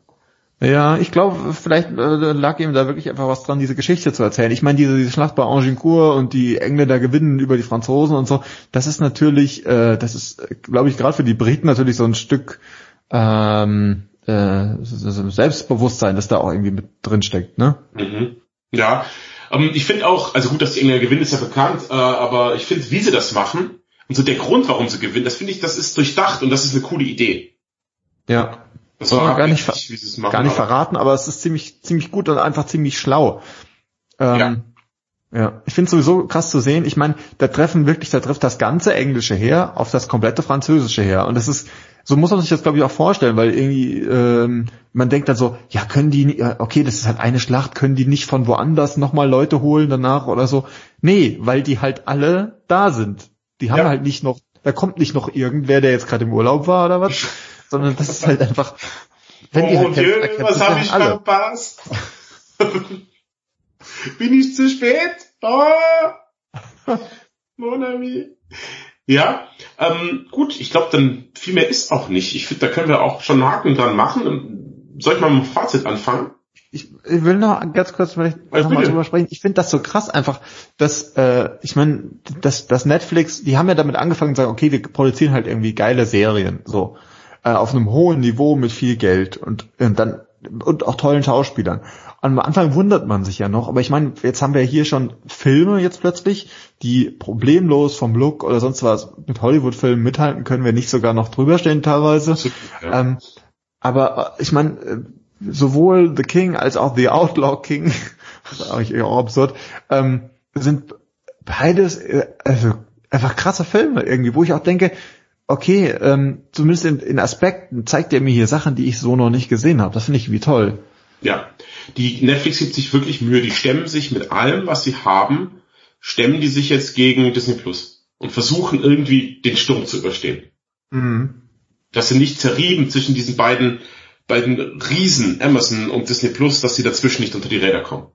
Ja, ich glaube, vielleicht äh, lag ihm da wirklich einfach was dran, diese Geschichte zu erzählen. Ich meine, diese, diese Schlacht bei Agincourt und die Engländer gewinnen über die Franzosen und so, das ist natürlich, äh, das ist, glaube ich, gerade für die Briten natürlich so ein Stück ähm, äh, Selbstbewusstsein, das da auch irgendwie mit drin steckt, ne? Mhm. Ja, ähm, ich finde auch, also gut, dass die Engländer gewinnen, ist ja bekannt, äh, aber ich finde, wie sie das machen und so der Grund, warum sie gewinnen, das finde ich, das ist durchdacht und das ist eine coole Idee. Ja. Das war gar nicht, nicht machen, gar nicht verraten, aber es ist ziemlich, ziemlich gut und einfach ziemlich schlau. Ähm, ja. Ja, ich finde sowieso krass zu sehen. Ich meine, da treffen wirklich, da trifft das ganze Englische her auf das komplette Französische her. Und das ist, so muss man sich das glaube ich auch vorstellen, weil irgendwie ähm, man denkt dann so, ja können die, okay, das ist halt eine Schlacht, können die nicht von woanders nochmal Leute holen danach oder so? Nee, weil die halt alle da sind. Die haben ja. halt nicht noch, da kommt nicht noch irgendwer, der jetzt gerade im Urlaub war oder was, sondern das ist halt einfach, wenn oh, die halt Dieu, kämpfen, was habe ich alle. verpasst? Bin ich zu spät? Oh! Mon ami. Ja, ähm, gut, ich glaube, dann viel mehr ist auch nicht. Ich finde, da können wir auch schon einen Haken dran machen. Soll ich mal mit dem Fazit anfangen? Ich, ich will noch ganz kurz vielleicht noch mal drüber sprechen. Ich finde das so krass einfach, dass äh, ich meine, dass dass Netflix, die haben ja damit angefangen zu sagen, okay, wir produzieren halt irgendwie geile Serien, so äh, auf einem hohen Niveau mit viel Geld und, und dann und auch tollen Schauspielern. am Anfang wundert man sich ja noch, aber ich meine, jetzt haben wir hier schon Filme jetzt plötzlich, die problemlos vom Look oder sonst was mit Hollywood-Filmen mithalten können, wir nicht sogar noch drüber stehen teilweise. Ja. Ähm, aber äh, ich meine, äh, sowohl The King als auch The Outlaw King, das ist eigentlich eher absurd, ähm, sind beides äh, also einfach krasse Filme irgendwie, wo ich auch denke, okay, ähm, zumindest in, in Aspekten zeigt er mir hier Sachen, die ich so noch nicht gesehen habe. Das finde ich wie toll. Ja, die Netflix gibt sich wirklich Mühe. Die stemmen sich mit allem, was sie haben, stemmen die sich jetzt gegen Disney Plus und versuchen irgendwie den Sturm zu überstehen. Mhm. Dass sie nicht zerrieben zwischen diesen beiden beiden Riesen Amazon und Disney Plus, dass sie dazwischen nicht unter die Räder kommen.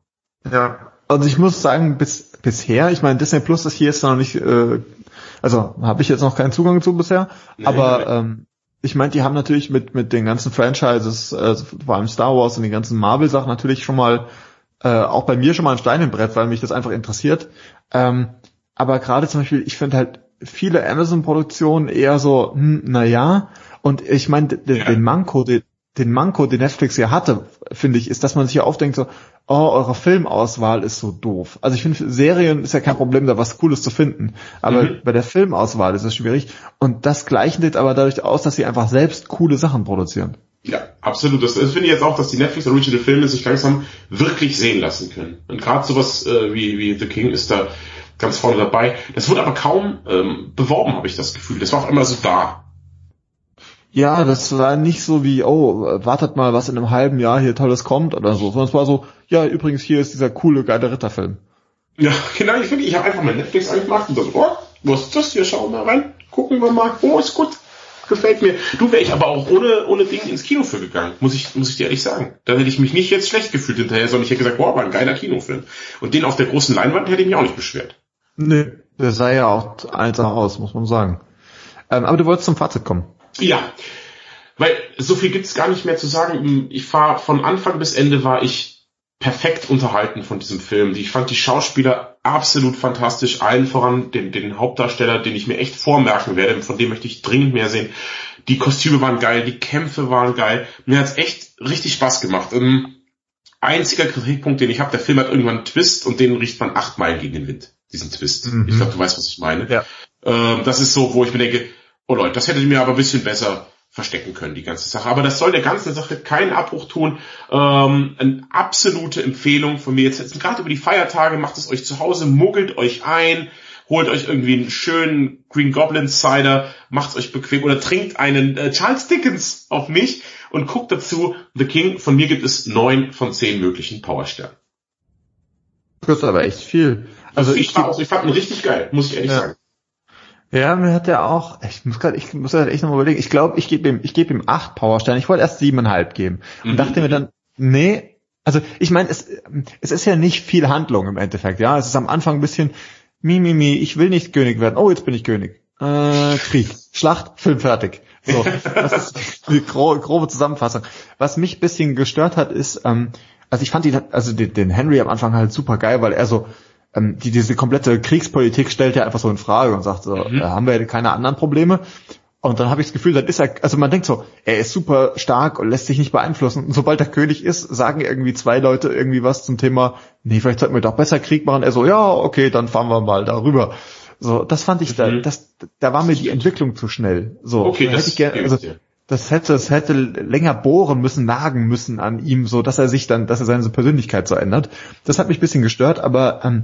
Ja, also ich muss sagen, bis bisher, ich meine, Disney Plus ist hier jetzt noch nicht äh, also habe ich jetzt noch keinen Zugang zu bisher, nee, aber. Ähm, ich meine, die haben natürlich mit mit den ganzen Franchises, äh, vor allem Star Wars und den ganzen Marvel-Sachen natürlich schon mal äh, auch bei mir schon mal ein Stein im Brett, weil mich das einfach interessiert. Ähm, aber gerade zum Beispiel, ich finde halt viele Amazon-Produktionen eher so, hm, na ja. Und ich meine, ja. den Manko, den, den Manko, den Netflix ja hatte, finde ich, ist, dass man sich ja aufdenkt so, oh, eure Filmauswahl ist so doof. Also ich finde, Serien ist ja kein Problem, da was Cooles zu finden. Aber mhm. bei der Filmauswahl ist es schwierig. Und das gleichnet aber dadurch aus, dass sie einfach selbst coole Sachen produzieren. Ja, absolut. Das, das finde ich jetzt auch, dass die Netflix Original Filme sich langsam wirklich sehen lassen können. Und gerade sowas äh, wie, wie The King ist da ganz vorne dabei. Das wurde aber kaum ähm, beworben, habe ich das Gefühl. Das war auf einmal so da. Ja, das war nicht so wie, oh, wartet mal, was in einem halben Jahr hier Tolles kommt oder so, sondern es war so, ja, übrigens, hier ist dieser coole, geile Ritterfilm. Ja, genau, ich finde, ich habe einfach mal Netflix angemacht und so, oh, was ist das hier, schauen wir rein, gucken wir mal, oh, ist gut, gefällt mir. Du wäre ich aber auch ohne, ohne Ding ins Kino für gegangen, muss ich, muss ich dir ehrlich sagen. Da hätte ich mich nicht jetzt schlecht gefühlt hinterher, sondern ich hätte gesagt, wow, war ein geiler Kinofilm. Und den auf der großen Leinwand hätte ich mich auch nicht beschwert. Nee, der sah ja auch einfach aus, muss man sagen. Ähm, aber du wolltest zum Fazit kommen. Ja, weil so viel gibt's gar nicht mehr zu sagen. Ich war von Anfang bis Ende war ich perfekt unterhalten von diesem Film. Ich fand die Schauspieler absolut fantastisch, allen voran den, den Hauptdarsteller, den ich mir echt vormerken werde, von dem möchte ich dringend mehr sehen. Die Kostüme waren geil, die Kämpfe waren geil. Mir hat's echt richtig Spaß gemacht. Ein ähm, einziger Kritikpunkt, den ich habe, der Film hat irgendwann einen Twist und den riecht man acht Meilen gegen den Wind. Diesen Twist. Mhm. Ich glaube, du weißt, was ich meine. Ja. Ähm, das ist so, wo ich mir denke, oh Leute, das hättet ihr mir aber ein bisschen besser verstecken können, die ganze Sache. Aber das soll der ganzen Sache keinen Abbruch tun. Ähm, eine absolute Empfehlung von mir jetzt, jetzt gerade über die Feiertage, macht es euch zu Hause, muggelt euch ein, holt euch irgendwie einen schönen Green Goblin Cider, macht euch bequem oder trinkt einen äh, Charles Dickens auf mich und guckt dazu The King. Von mir gibt es neun von zehn möglichen Powersternen. Das ist aber echt viel. Also ich, ich, ich fand ihn richtig geil, muss ich ehrlich ja. sagen. Ja, mir hat er auch, ich muss gerade, ich muss halt echt nochmal überlegen, ich glaube, ich gebe ihm, ich gebe ihm acht Powersterne, ich wollte erst siebeneinhalb geben und mhm. dachte mir dann, nee, also ich meine, es, es ist ja nicht viel Handlung im Endeffekt, ja, es ist am Anfang ein bisschen, mi, mi, mi, ich will nicht König werden, oh, jetzt bin ich König, äh, Krieg, Schlacht, Film fertig. So, das ist die grobe, grobe Zusammenfassung. Was mich bisschen gestört hat, ist, ähm, also ich fand ihn, also den, den Henry am Anfang halt super geil, weil er so, ähm, die diese komplette Kriegspolitik stellt er einfach so in Frage und sagt so, mhm. äh, haben wir keine anderen Probleme. Und dann habe ich das Gefühl, dann ist er, also man denkt so, er ist super stark und lässt sich nicht beeinflussen. Und sobald er König ist, sagen irgendwie zwei Leute irgendwie was zum Thema, nee, vielleicht sollten wir doch besser Krieg machen. Er so, ja, okay, dann fahren wir mal darüber. So, das fand ich mhm. da, das, da war mir die Entwicklung zu schnell. So, okay, hätte ich gerne, also, das hätte, es hätte länger bohren müssen, nagen müssen an ihm, so dass er sich dann, dass er seine Persönlichkeit so ändert. Das hat mich ein bisschen gestört, aber ähm,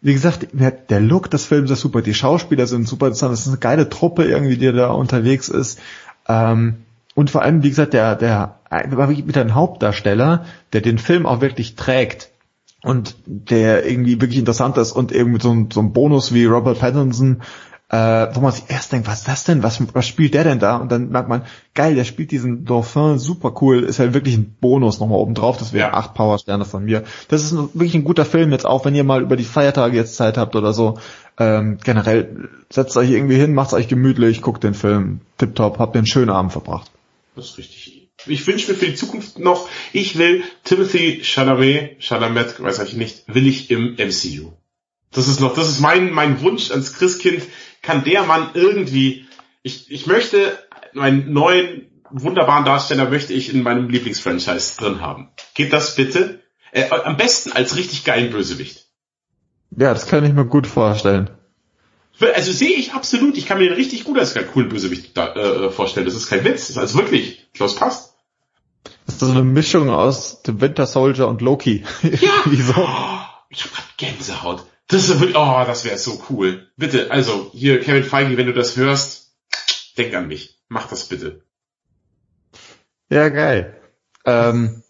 wie gesagt, der Look des Films ist super, die Schauspieler sind super, das ist eine geile Truppe irgendwie, die da unterwegs ist. Ähm, und vor allem, wie gesagt, der, der, mit einem Hauptdarsteller, der den Film auch wirklich trägt und der irgendwie wirklich interessant ist und irgendwie so ein, so ein Bonus wie Robert Pattinson äh, wo man sich erst denkt, was ist das denn? Was, was spielt der denn da? Und dann merkt man, geil, der spielt diesen Dauphin super cool, ist halt wirklich ein Bonus nochmal oben drauf, deswegen ja. acht Powersterne von mir. Das ist wirklich ein guter Film jetzt auch, wenn ihr mal über die Feiertage jetzt Zeit habt oder so. Ähm, generell setzt euch irgendwie hin, macht's euch gemütlich, guckt den Film, tipptopp, habt den schönen Abend verbracht. Das ist richtig. Ich wünsche mir für die Zukunft noch, ich will Timothy Chalamet, Chalamet, weiß ich nicht, will ich im MCU. Das ist noch, das ist mein, mein Wunsch ans Christkind kann der Mann irgendwie, ich, ich möchte meinen neuen wunderbaren Darsteller möchte ich in meinem Lieblingsfranchise drin haben. Geht das bitte? Äh, am besten als richtig geilen Bösewicht. Ja, das kann ich mir gut vorstellen. Also sehe ich absolut. Ich kann mir den richtig gut als coolen Bösewicht da, äh, vorstellen. Das ist kein Witz. Das ist also wirklich. Ich glaube, es passt. Das ist so eine Mischung aus The Winter Soldier und Loki. Ja. Wieso? Oh, ich hab grad Gänsehaut. Das wirklich, oh, das wäre so cool. Bitte, also hier Kevin Feige, wenn du das hörst, denk an mich. Mach das bitte. Ja, geil. Ähm,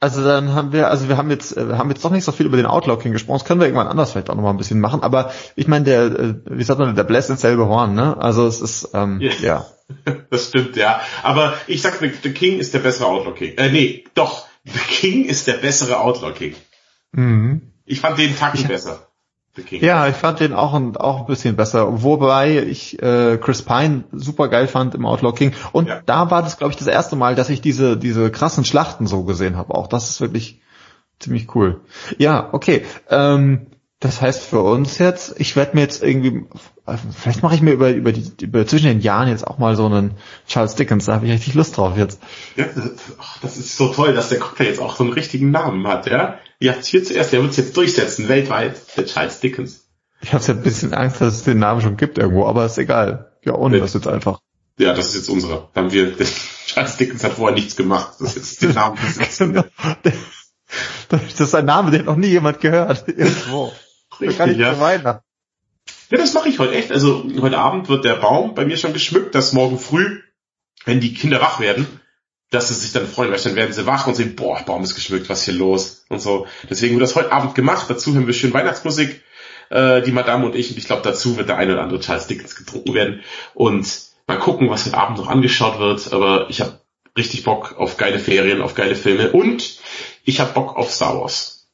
also dann haben wir, also wir haben jetzt, wir haben jetzt doch nicht so viel über den Outlocking gesprochen. Das können wir irgendwann anders vielleicht auch noch mal ein bisschen machen. Aber ich meine, der, äh, wie sagt man, der bläst ins selbe Horn, ne? Also es ist, ähm, yeah. ja. Das stimmt, ja. Aber ich sag, The, The King ist der bessere Outlaw King. Äh, nee, doch. The King ist der bessere Outlaw King. Mhm. Ich fand den Tacken ich, besser. Ja, ich fand den auch ein, auch ein bisschen besser. Wobei ich äh, Chris Pine super geil fand im Outlaw King. Und ja. da war das, glaube ich, das erste Mal, dass ich diese, diese krassen Schlachten so gesehen habe. Auch das ist wirklich ziemlich cool. Ja, okay. Ähm, das heißt für uns jetzt, ich werde mir jetzt irgendwie, vielleicht mache ich mir über, über die, über zwischen den Jahren jetzt auch mal so einen Charles Dickens, da habe ich richtig Lust drauf jetzt. Ja, das ist so toll, dass der Cocktail jetzt auch so einen richtigen Namen hat, ja. Ihr habt hier zuerst, der wird es jetzt durchsetzen, weltweit, der Charles Dickens. Ich habe ja ein bisschen Angst, dass es den Namen schon gibt irgendwo, aber ist egal. Ja, ohne das jetzt einfach. Ja, das ist jetzt unsere. Haben wir, Charles Dickens hat vorher nichts gemacht. Das ist jetzt den Namen. das ist ein Name, den noch nie jemand gehört. Irgendwo. Richtig, ja. Weiter. Ja, das mache ich heute echt. Also heute Abend wird der Baum bei mir schon geschmückt, dass morgen früh, wenn die Kinder wach werden, dass sie sich dann freuen, weil dann werden sie wach und sehen, boah, Baum ist geschmückt, was hier los und so. Deswegen wird das heute Abend gemacht. Dazu hören wir schön Weihnachtsmusik, äh, die Madame und ich. Und ich glaube, dazu wird der eine oder andere Charles Dickens getrunken werden. Und mal gucken, was heute Abend noch angeschaut wird. Aber ich habe richtig Bock auf geile Ferien, auf geile Filme und ich habe Bock auf Star Wars.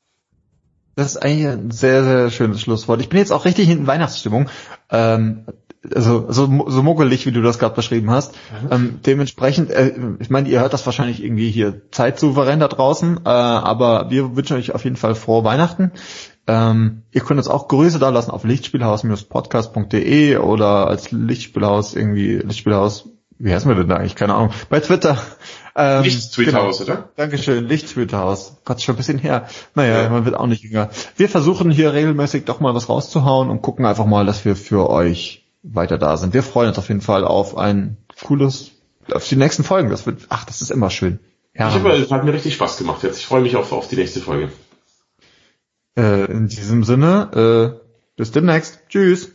Das ist eigentlich ein sehr, sehr schönes Schlusswort. Ich bin jetzt auch richtig in Weihnachtsstimmung. Ähm, also so, so muggelig, wie du das gerade beschrieben hast. Mhm. Ähm, dementsprechend, äh, ich meine, ihr hört das wahrscheinlich irgendwie hier zeitsouverän da draußen, äh, aber wir wünschen euch auf jeden Fall frohe Weihnachten. Ähm, ihr könnt uns auch Grüße da lassen auf lichtspielhaus-podcast.de oder als Lichtspielhaus irgendwie, Lichtspielhaus, wie heißen wir denn da eigentlich? Keine Ahnung. Bei Twitter ähm, Lichttweethaus, genau. oder? Dankeschön, Lichttweethaus. Gott, schon ein bisschen her. Naja, ja. man wird auch nicht jünger. Wir versuchen hier regelmäßig doch mal was rauszuhauen und gucken einfach mal, dass wir für euch weiter da sind. Wir freuen uns auf jeden Fall auf ein cooles, auf die nächsten Folgen. Das wird, ach, das ist immer schön. Ja. Ich habe, hat mir richtig Spaß gemacht jetzt. Ich freue mich auf, auf die nächste Folge. Äh, in diesem Sinne, äh, bis demnächst. Tschüss.